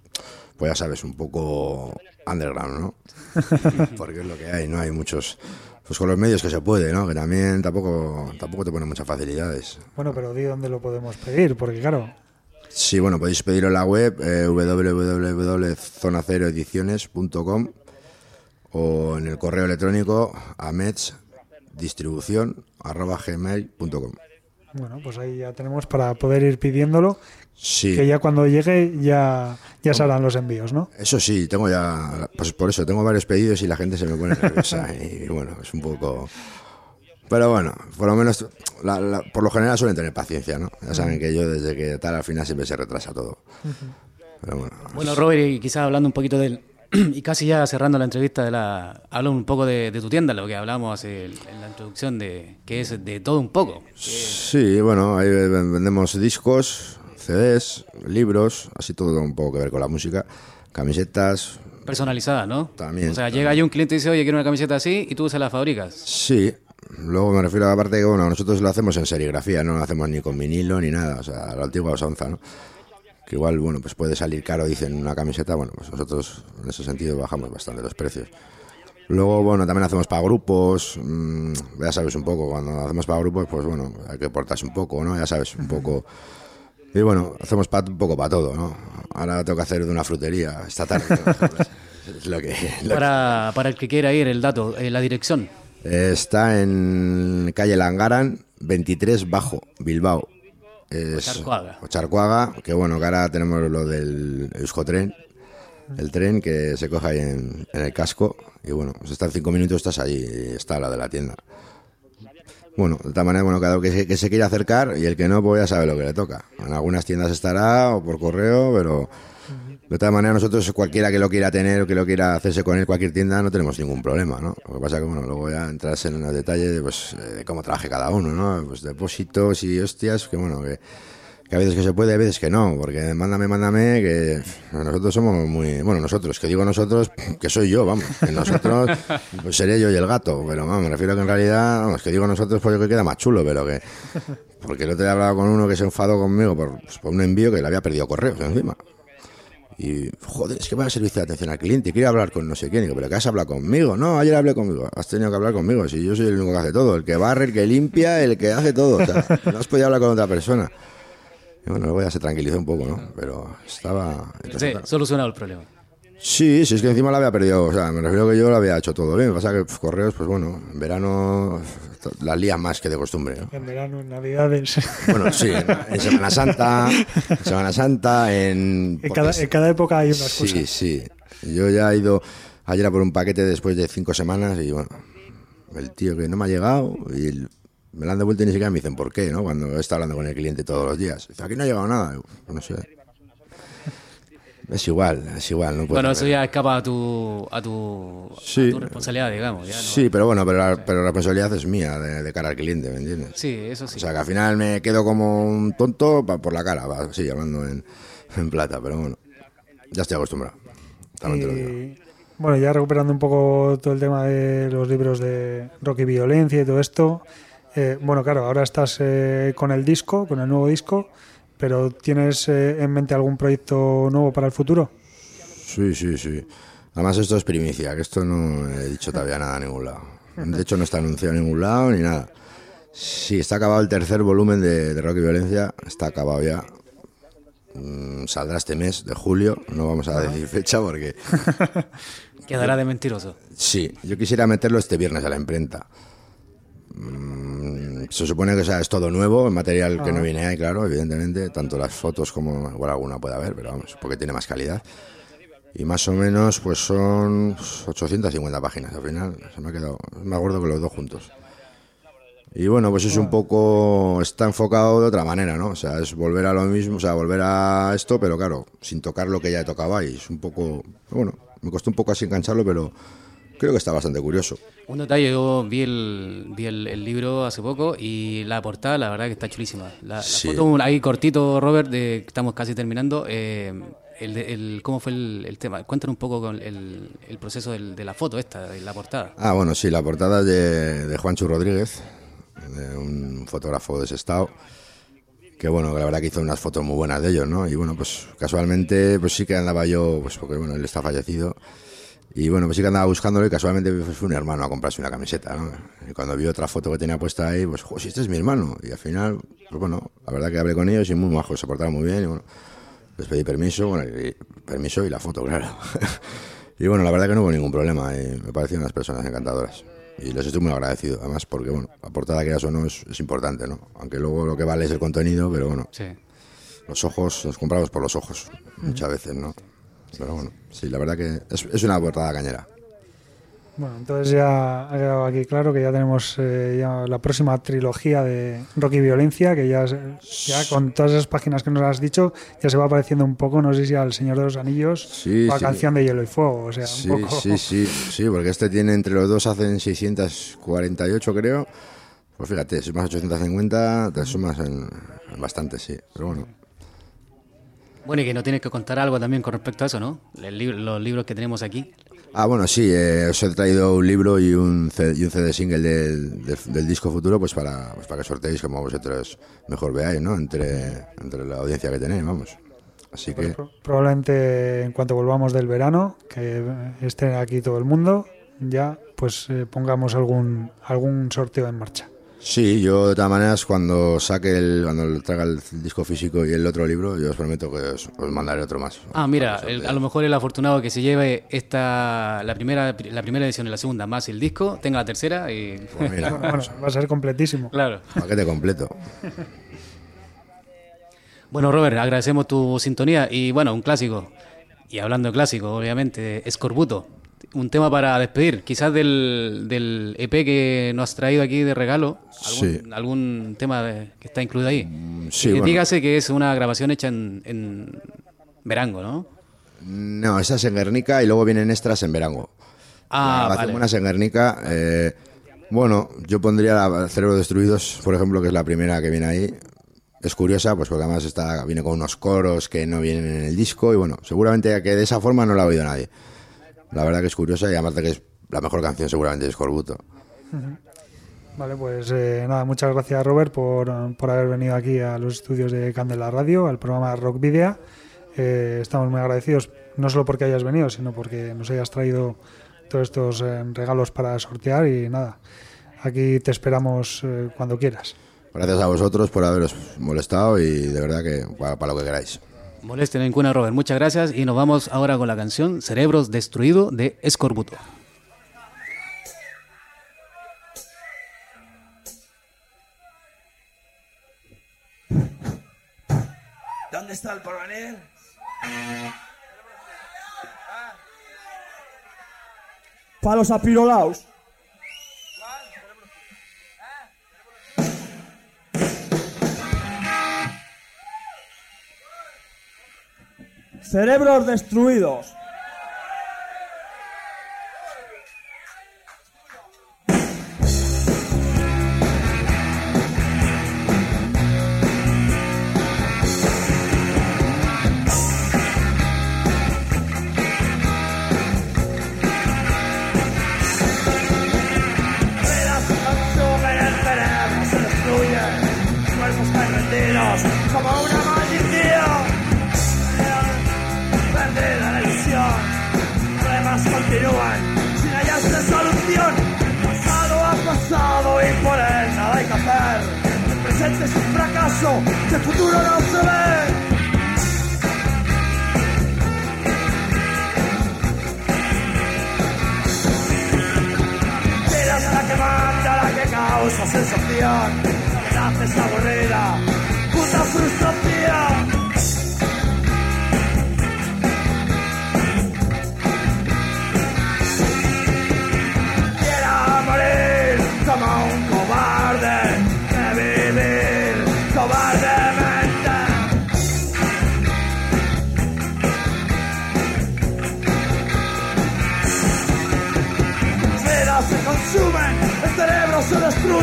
pues ya sabes, un poco underground, ¿no? Porque es lo que hay, no hay muchos. Pues con los medios que se puede, ¿no? Que también tampoco, tampoco te ponen muchas facilidades. Bueno, pero di dónde lo podemos pedir, porque claro, Sí, bueno, podéis pedirlo en la web eh, www.zonaceroediciones.com o en el correo electrónico ametsdistribución.gmail.com bueno, pues ahí ya tenemos para poder ir pidiéndolo, Sí, que ya cuando llegue ya, ya se harán los envíos, ¿no? eso sí, tengo ya, pues por eso, tengo varios pedidos y la gente se me pone nerviosa y bueno, es un poco... Pero bueno, por lo menos, la- la- por lo general suelen tener paciencia, ¿no? Ya saben que yo desde que tal al final siempre se retrasa todo. Pero bueno, Bueno, Robert, y quizás hablando un poquito del... Y casi ya cerrando la entrevista, de la, habla un poco de, de tu tienda, lo que hablábamos hace el- en la introducción, de que es de todo un poco. Sí, bueno, ahí ven- vendemos discos, CDs, libros, así todo un poco que ver con la música, camisetas, Personalizada, ¿no? También, O sea, también. llega ahí un cliente y dice, oye, quiero una camiseta así, y tú se la fabricas. sí. Luego me refiero a la parte que, bueno, nosotros lo hacemos en serigrafía, no lo hacemos ni con vinilo ni nada, o sea, la antigua usanza, ¿no? Que igual, bueno, pues puede salir caro, dicen, una camiseta, bueno, pues nosotros en ese sentido bajamos bastante los precios. Luego, bueno, también hacemos para grupos, mm, ya sabes un poco, cuando hacemos para grupos, pues bueno, hay que portarse un poco, ¿no? Ya sabes, un poco... Y bueno, hacemos pa- un poco para todo, ¿no? Ahora tengo que hacer de una frutería esta tarde. es lo que, lo que- Para, para el que quiera ir, el dato, eh, la dirección. Está en calle Langaran, 23 Bajo, Bilbao. Es, Charcoaga. o Charcoaga, que bueno, que ahora tenemos lo del Euskotren, el tren que se coge ahí en, en el casco. Y bueno, pues está en cinco minutos, estás ahí, y está la de la tienda. Bueno, de tal manera, bueno, cada uno que se, que se quiera acercar y el que no, pues ya sabe lo que le toca. En algunas tiendas estará o por correo, pero de todas maneras nosotros cualquiera que lo quiera tener o que lo quiera hacerse con él, cualquier tienda, no tenemos ningún problema, ¿no? Lo que pasa que, bueno, luego ya entras en los detalles de, pues, eh, de cómo trabaje cada uno, ¿no? Pues depósitos y hostias, que bueno, que, que a veces que se puede, a veces que no, porque mándame, mándame, que nosotros somos muy, bueno, nosotros, que digo nosotros, que soy yo, vamos, que nosotros, pues seré yo y el gato, pero vamos, me refiero a que en realidad, vamos, que digo nosotros, pues yo que queda más chulo, pero que, porque el otro día he hablado con uno que se enfadó conmigo por, pues, por un envío que le había perdido correos encima. Y, joder, es que va a servicio de atención al cliente, quiere hablar con no sé quién. Y digo, pero que has hablado conmigo. No, ayer hablé conmigo. Has tenido que hablar conmigo. Si yo soy el único que hace todo, el que barre, el que limpia, el que hace todo. O sea, no has podido hablar con otra persona. Y bueno, luego ya se tranquilizó un poco, ¿no? Pero estaba... Sí, solucionado el problema. Sí, sí, es que encima la había perdido. O sea, me refiero que yo lo había hecho todo bien. Pasa que pues, correos, pues bueno, en verano las lías más que de costumbre. ¿no? En verano, en Navidades. Bueno, sí, en, en Semana Santa, en Semana Santa, en... En cada, en cada época hay unas Sí, cosas. sí. Yo ya he ido ayer a por un paquete después de cinco semanas y bueno, el tío que no me ha llegado y el- me lo han devuelto y ni siquiera me dicen por qué, ¿no? Cuando he estado hablando con el cliente todos los días. Dice, aquí no ha llegado nada. Yo, no sé. Es igual, es igual. No Bueno, eso ya escapa a tu, a tu, a tu responsabilidad, digamos. ya no- Sí, pero bueno, pero la, pero la responsabilidad es mía de, de cara al cliente, ¿me entiendes? Sí, eso sí. O sea, que al final me quedo como un tonto pa- por la cara, va, sí, hablando en, en plata, pero bueno, ya estoy acostumbrado. También te lo digo. Bueno, ya recuperando un poco todo el tema de los libros de rock y violencia y todo esto. eh, bueno, claro, ahora estás eh, con el disco, con el nuevo disco, pero ¿tienes eh, en mente algún proyecto nuevo para el futuro? Sí, sí, sí. Además esto es primicia, que esto no he dicho todavía nada a ningún lado. De hecho no está anunciado en ningún lado ni nada. Sí, está acabado el tercer volumen de, de Rock y Violencia, está acabado ya. Mm, saldrá este mes de julio, no vamos a decir fecha porque Quedará de mentiroso. Sí, yo quisiera meterlo este viernes a la imprenta. Mm, se supone que o sea, es todo nuevo, el material que no viene ahí, claro, evidentemente, tanto las fotos como, igual alguna puede haber, pero vamos, porque tiene más calidad. Y más o menos, pues son 850 páginas al final, se me ha quedado, me acuerdo que los dos juntos. Y bueno, pues es un poco, está enfocado de otra manera, ¿no? O sea, es volver a lo mismo, o sea, volver a esto, pero claro, sin tocar lo que ya tocado ahí. Es un poco, bueno, me costó un poco así engancharlo, pero creo que está bastante curioso. Un detalle, yo vi el, vi el, el libro hace poco y la portada, la verdad que está chulísima. La, la Sí. foto, ahí cortito, Robert, de, estamos casi terminando. eh, el, el- ¿Cómo fue el, el tema? Cuéntanos un poco con el, el proceso del- de la foto esta, de la portada. Ah, bueno, sí, la portada de, de Juancho Rodríguez, de un fotógrafo de ese estado, que bueno, la verdad que hizo unas fotos muy buenas de ellos, ¿no? Y bueno, pues casualmente, pues sí que andaba yo, pues porque bueno, él está fallecido, y bueno, pues sí que andaba buscándolo y casualmente fue un hermano a comprarse una camiseta, ¿no? Y cuando vi otra foto que tenía puesta ahí, pues, si este es mi hermano. Y al final, pues bueno, la verdad que hablé con ellos y muy majos, se portaron muy bien y bueno, les pedí permiso, bueno, y- permiso y la foto, claro. y bueno, la verdad que no hubo ningún problema y me parecieron unas personas encantadoras. Y les estoy muy agradecido, además, porque bueno, la portada que o no es, es importante, ¿no? Aunque luego lo que vale es el contenido, pero bueno, Sí. los ojos, nos compramos por los ojos, muchas veces, ¿no? Pero bueno, sí, la verdad que es, es una portada cañera. Bueno, entonces ya ha quedado aquí claro que ya tenemos eh, ya la próxima trilogía de Rock y Violencia, que ya, ya con todas esas páginas que nos has dicho, ya se va pareciendo un poco, no sé si al Señor de los Anillos Sí, o a sí. Canción de Hielo y Fuego, o sea, Sí, un poco... sí, sí, sí, porque este tiene entre los dos hacen 648 creo. Pues fíjate, si más 850, te sumas en, en bastante, sí. Pero bueno, Bueno, y que no tienes que contar algo también con respecto a eso, ¿no? El libro- los libros que tenemos aquí. Ah, bueno, sí, eh, os he traído un libro y un CD, y un CD single del, del- del disco futuro, pues para, pues para que sorteéis como vosotros mejor veáis, ¿no? Entre, entre la audiencia que tenéis, vamos. Así que, Pro- Probablemente en cuanto volvamos del verano, que esté aquí todo el mundo, ya pues eh, pongamos algún, algún sorteo en marcha. Sí, yo de todas maneras, cuando saque el, cuando traiga el disco físico y el otro libro, yo os prometo que os, os mandaré otro más. Ah, mira, el- a lo mejor el afortunado que se lleve esta la primera la primera edición y la segunda más el disco, tenga la tercera y Pues mira, bueno, va a ser completísimo. claro. paquete completo. Bueno, Robert, agradecemos tu sintonía y bueno, un clásico. Y hablando de clásico, obviamente, Escorbuto. Un tema para despedir, quizás del, del EP que nos has traído aquí de regalo, algún, Sí. algún tema de- que está incluido ahí. sí, Eh, bueno. Dígase que es una grabación hecha en, en Verango, ¿no? No, esa es en Guernica y luego vienen extras en Verango. Ah, la vale. en Guernica. eh, bueno, yo pondría la Cerebro Destruidos, por ejemplo, que es la primera que viene ahí. es curiosa, pues porque además está, viene con unos coros que no vienen en el disco y bueno, seguramente que de esa forma no la ha oído nadie. La verdad que es curiosa y además de que es la mejor canción seguramente de Scorbuto. Vale, pues eh, nada, muchas gracias Robert por, por, haber venido aquí a los estudios de Candela Radio, al programa Rock Video. Eh, estamos muy agradecidos, no solo porque hayas venido, sino porque nos hayas traído todos estos eh, regalos para sortear y nada, aquí te esperamos eh, cuando quieras. Gracias a vosotros por haberos molestado y de verdad que para, para lo que queráis. Molesten ninguna, Robert. Muchas gracias y nos vamos ahora con la canción Cerebros Destruido de Escorbuto. ¿Dónde está el porvenir? Palos apirolaos. Cerebros destruidos.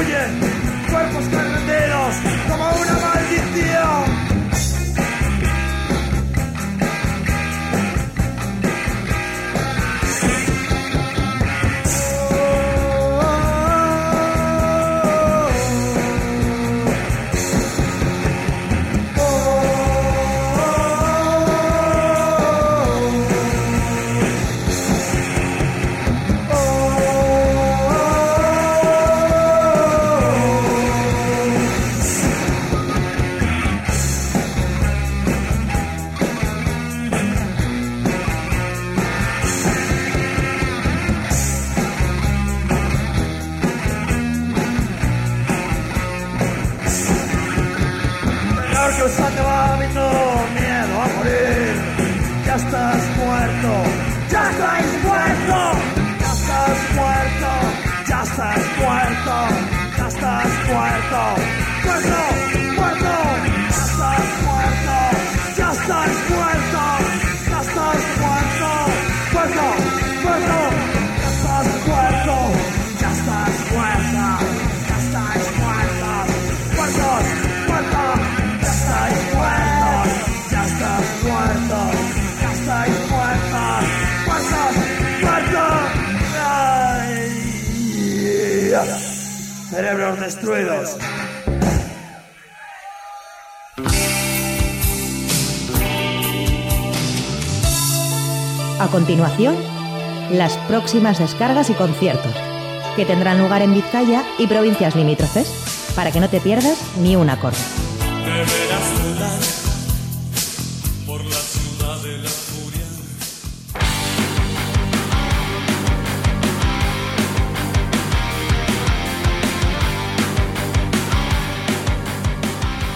Se continuación, las próximas descargas y conciertos, que tendrán lugar en Vizcaya y provincias limítrofes, para que no te pierdas ni un acorde.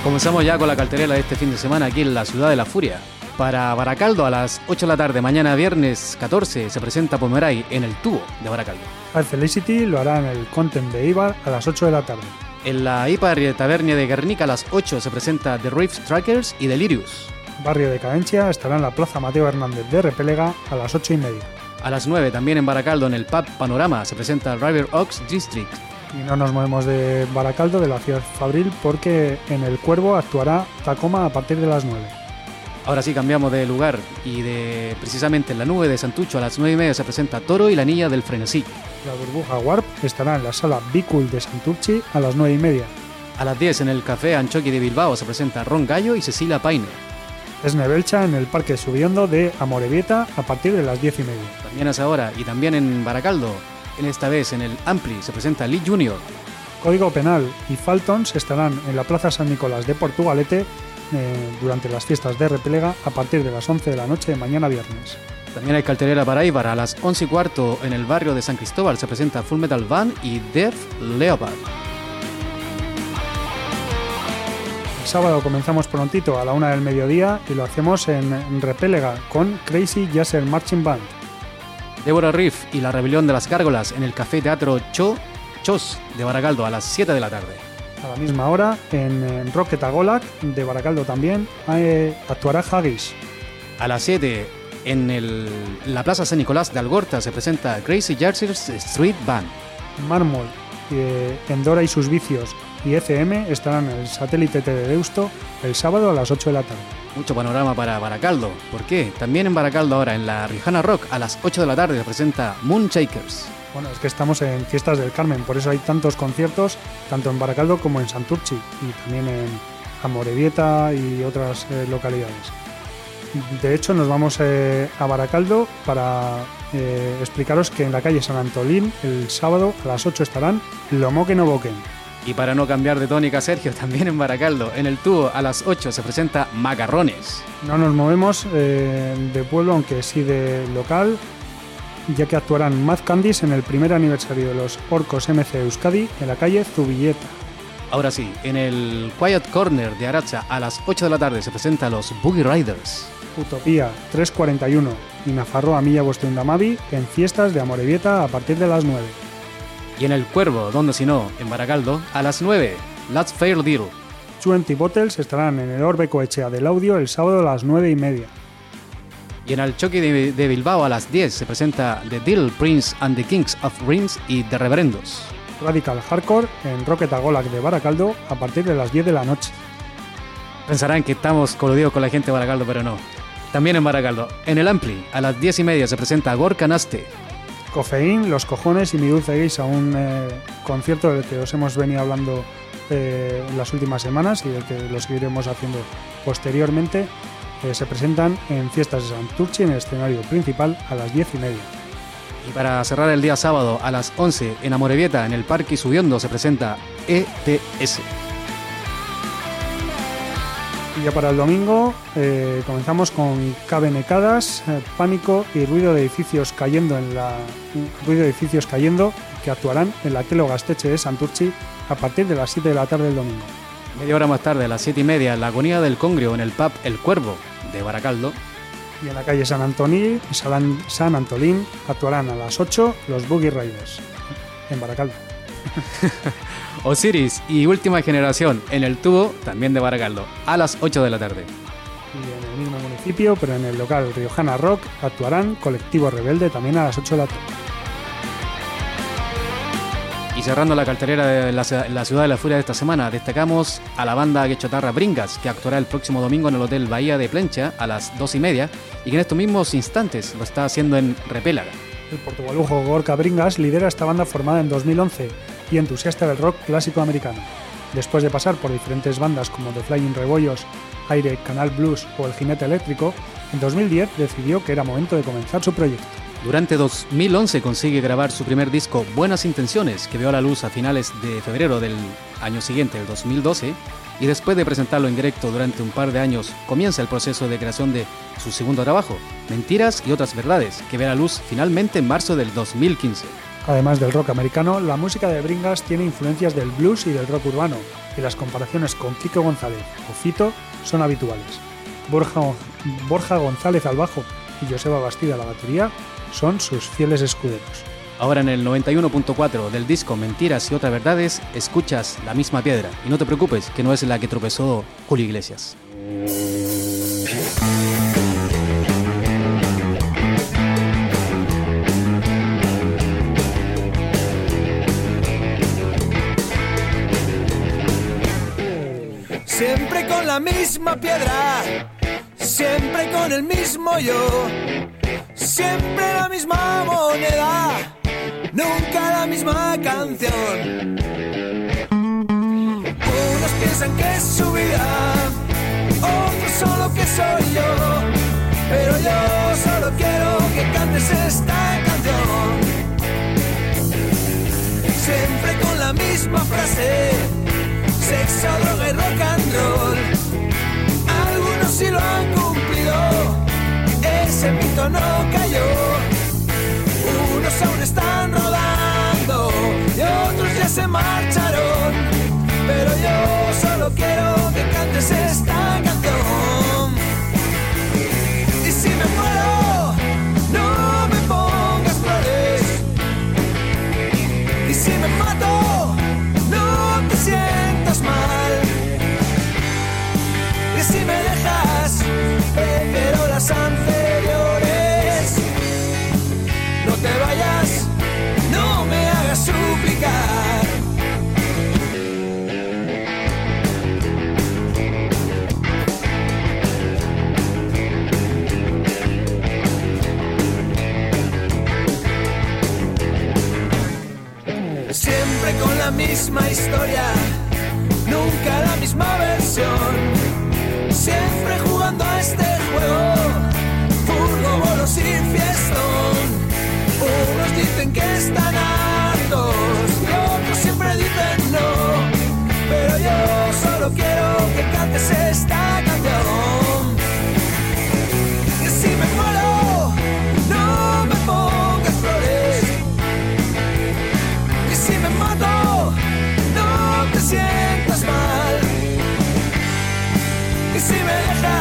Comenzamos ya con la cartelera de este fin de semana aquí en la Ciudad de la Furia. Para Baracaldo a las 8 de la tarde, mañana viernes 14, se presenta Pomeray en el tubo de Baracaldo. Al Felicity lo hará en el Content de Ibar a las 8 de la tarde. En la Ipar Tabernia de Guernica a las 8 se presenta The Rave Trackers y Delirious. Barrio de Cadencia estará en la Plaza Mateo Hernández de Repélega a las 8 y media. A las 9 también en Baracaldo en el pub Panorama se presenta River Oaks District. Y no nos movemos de Baracaldo, de la ciudad fabril, porque en el Cuervo actuará Tacoma a partir de las 9. Ahora sí cambiamos de lugar y de precisamente en la nube de Santucho a las 9 y media se presenta Toro y la Niña del Frenesí. La burbuja Warp estará en la sala Bicul de Santurchi a las 9 y media. A las 10 en el Café Anchoqui de Bilbao se presenta Ron Gallo y Cecilia Paine. Esnebelcha en el Parque Subiendo de Amorebieta a partir de las 10 y media. También a esa hora y también en Baracaldo, en esta vez en el Ampli se presenta Lee Junior. Código Penal y Faltons estarán en la Plaza San Nicolás de Portugalete eh, durante las fiestas de Repelega a partir de las 11 de la noche de mañana viernes. También hay cartelera para Ibar a las 11 y cuarto en el barrio de San Cristóbal se presenta Full Metal Van y Death Leopard. El sábado comenzamos prontito a la una del mediodía y lo hacemos en Repelega con Crazy Jazzer Marching Band. Deborah Riff y la rebelión de las gárgolas en el Café Teatro Cho Chos de Baracaldo a las 7 de la tarde. A la misma hora en, Rocket Agolac de Baracaldo también eh, actuará Haggis. A las 7 en el- la Plaza San Nicolás de Algorta se presenta Crazy Jersey's Street Band. Mármol, eh, Endora y sus vicios y FM estarán en el satélite de Deusto el sábado a las 8 de la tarde. Mucho panorama para Baracaldo. ¿Por qué? También en Baracaldo ahora, en la Rijana Rock, a las 8 de la tarde se presenta Moonshakers. Bueno, es que estamos en Fiestas del Carmen, por eso hay tantos conciertos, tanto en Baracaldo como en Santurchi y también en Amorebieta y otras eh, localidades. De hecho, nos vamos eh, a Baracaldo para eh, explicaros que en la calle San Antolín el sábado a las 8 estarán Lomo que no boquen. Y para no cambiar de tónica, Sergio, también en Baracaldo, en el tubo a las 8 se presenta Macarrones. No nos movemos eh, de pueblo, aunque sí de local, ya que actuarán Mad Candies en el primer aniversario de los Orcos MC Euskadi en la calle Zubilleta. Ahora sí, en el Quiet Corner de Aracha a las 8 de la tarde se presenta los Boogie Riders. Utopía 341 y Nafarroa Milla Bostundamavi en fiestas de Amorebieta a partir de las 9. Y en el Cuervo, donde si no, en Baracaldo, a las 9, Let's Fair Deal. 20 Bottles estarán en el Orbe Coechea del Audio el sábado a las 9 y media. Y en el Choque de, de Bilbao a las 10 se presenta The Deal, Prince and the Kings of Rings y The Reverendos. Radical Hardcore en Rocket Agolac de Baracaldo a partir de las 10 de la noche. Pensarán que estamos coludidos con la gente de Baracaldo, pero no. También en Baracaldo, en el Ampli, a las 10 y media se presenta Gorka Naste. Cofeín, Los Cojones y Mi Dulce Geisha, un eh, concierto del que os hemos venido hablando eh, en las últimas semanas y del que lo seguiremos haciendo posteriormente. Eh, se presentan en Fiestas de Santurchi en el escenario principal a las 10 y media. Y para cerrar el día sábado a las 11 en Amorebieta, en el Parque Subiendo, se presenta ETS. Y ya para el domingo eh, comenzamos con Cabenecadas, eh, Pánico y Ruido de edificios cayendo en la Ruido de edificios cayendo que actuarán en la Kelo Gasteche de Santurchi a partir de las 7 de la tarde del domingo. Media hora más tarde, a las 7 y media, en la Agonía del Congrio, en el pub El Cuervo de Baracaldo. Y en la calle San Antoní, San, San Antolín actuarán a las 8 los Boogie Riders en Baracaldo. Osiris y Última Generación en el tubo, también de Baracaldo, a las 8 de la tarde. Y en el mismo municipio, pero en el local Riojana Rock, actuarán Colectivo Rebelde también a las 8 de la tarde. Y cerrando la cartelera de la, Ciudad de la Furia de esta semana, destacamos a la banda Guechotarra Bringas, que actuará el próximo domingo en el Hotel Bahía de Plencha a las 2 y media, y que en estos mismos instantes lo está haciendo en Repélaga. El portugalujo Gorka Bringas lidera esta banda formada en 2011 y entusiasta del rock clásico americano. Después de pasar por diferentes bandas como The Flying Rebollos, Aire, Canal Blues o El Jinete Eléctrico, en 2010 decidió que era momento de comenzar su proyecto. Durante 2011 consigue grabar su primer disco Buenas Intenciones, que vio a la luz a finales de febrero del año siguiente, el 2012, y después de presentarlo en directo durante un par de años, comienza el proceso de creación de su segundo trabajo, Mentiras y otras verdades, que ve a la luz finalmente en marzo del 2015. Además del rock americano, la música de Bringas tiene influencias del blues y del rock urbano, y las comparaciones con Kiko González o Fito son habituales. Borja, Borja González al bajo y Joseba Bastida a la batería son sus fieles escuderos. Ahora en el 91.4 del disco Mentiras y otras verdades, escuchas la misma piedra. Y no te preocupes, que no es la que tropezó Julio Iglesias. Siempre con la misma piedra siempre con el mismo yo, siempre la misma moneda, nunca la misma canción. Unos piensan que es su vida, otros solo que soy yo, pero yo solo quiero que cantes esta canción. Siempre con la misma frase sexo, droga y rock and no cayó. Unos aún están rodando y otros ya se marcharon. Pero yo solo quiero que cantes esta misma historia, nunca la misma versión. Siempre jugando a este juego, furgo, bolos y fiestón. Unos dicen que están hartos y otros siempre dicen no. Pero yo solo quiero que cantes esta si me dejas,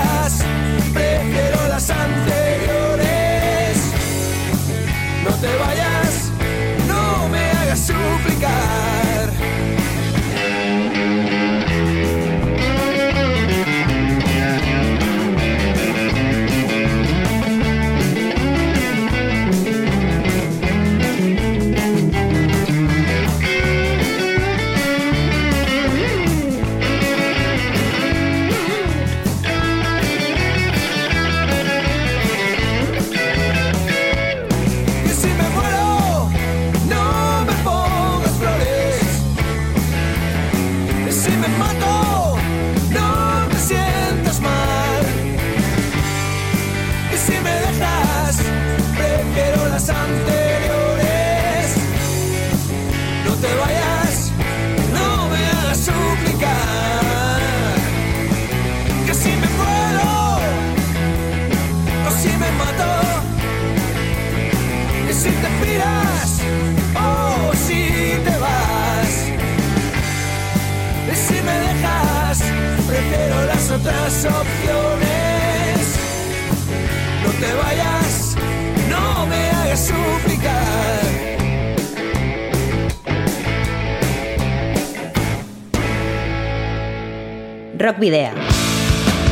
Rock Video.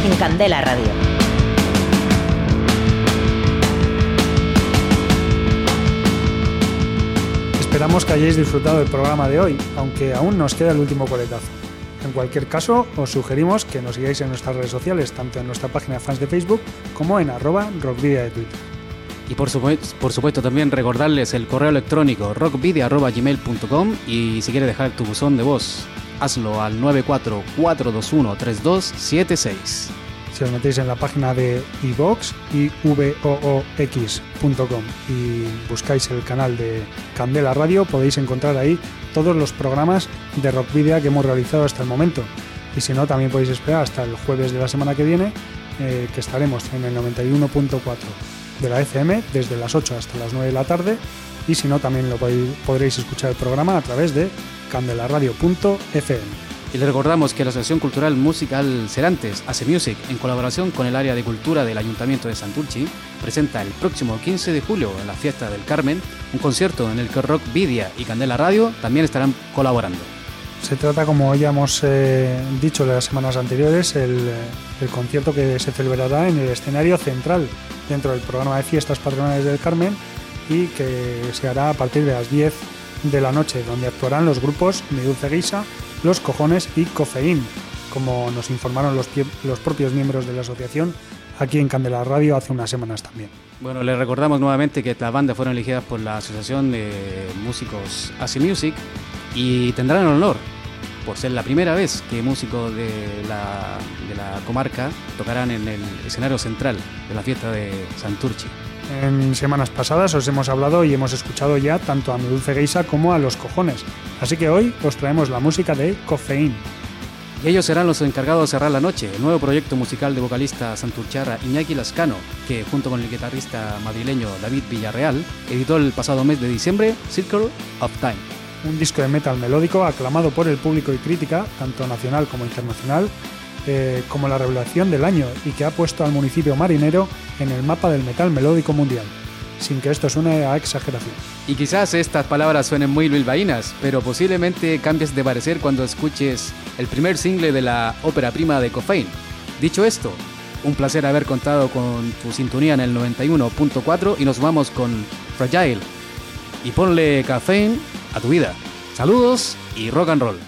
En Candela Radio. Esperamos que hayáis disfrutado del programa de hoy, aunque aún nos queda el último coletazo. En cualquier caso, os sugerimos que nos sigáis en nuestras redes sociales, tanto en nuestra página de fans de Facebook como en arroba rockvidia de Twitter. Y por supuesto, por supuesto también recordarles el correo electrónico rockvidia.gmail.com y si quieres dejar tu buzón de voz, hazlo al 944213276. Si os metéis en la página de iVox y voox.com y buscáis el canal de Candela Radio, podéis encontrar ahí todos los programas de Rock Video que hemos realizado hasta el momento. Y si no, también podéis esperar hasta el jueves de la semana que viene, eh, que estaremos en el 91.4 de la FM desde las 8 hasta las 9 de la tarde. Y si no, también lo podéis- podréis escuchar el programa a través de candelaradio.fm. Y les recordamos que la Asociación Cultural Musical Cerantes, Hace Music, en colaboración con el área de cultura del Ayuntamiento de Santurchi, presenta el próximo 15 de julio, en la fiesta del Carmen, un concierto en el que Rock Vidia y Candela Radio también estarán colaborando. Se trata, como ya hemos eh, dicho las semanas anteriores, el, eh, el concierto que se celebrará en el escenario central dentro del programa de fiestas patronales del Carmen y que se hará a partir de las 10 de la noche, donde actuarán los grupos Mi Dulce Guisa, Los Cojones y Cofeín. como nos informaron los, los propios miembros de la asociación aquí en Candela Radio hace unas semanas también. Bueno, les recordamos nuevamente que las bandas fueron elegidas por la Asociación de Músicos AC Music y tendrán el honor por ser la primera vez que músicos de la, de la comarca tocarán en el escenario central de la fiesta de Santurchi. En semanas pasadas os hemos hablado y hemos escuchado ya tanto a Mi Dulce Geisa como a Los Cojones, así que hoy os traemos la música de Cofeín. Y ellos serán los encargados de cerrar la noche, el nuevo proyecto musical de vocalista santurcharra Iñaki Lascano, que junto con el guitarrista madrileño David Villarreal editó el pasado mes de diciembre Circle of Time un disco de metal melódico aclamado por el público y crítica, tanto nacional como internacional, eh, como la revelación del año y que ha puesto al municipio marinero en el mapa del metal melódico mundial, sin que esto suene a exageración. Y quizás estas palabras suenen muy bilbaínas, pero posiblemente cambies de parecer cuando escuches el primer single de la ópera prima de Coffein. Dicho esto, un placer haber contado con tu sintonía en el 91.4 y nos vamos con Fragile. Y ponle Caffeine a tu vida. Saludos y rock and roll.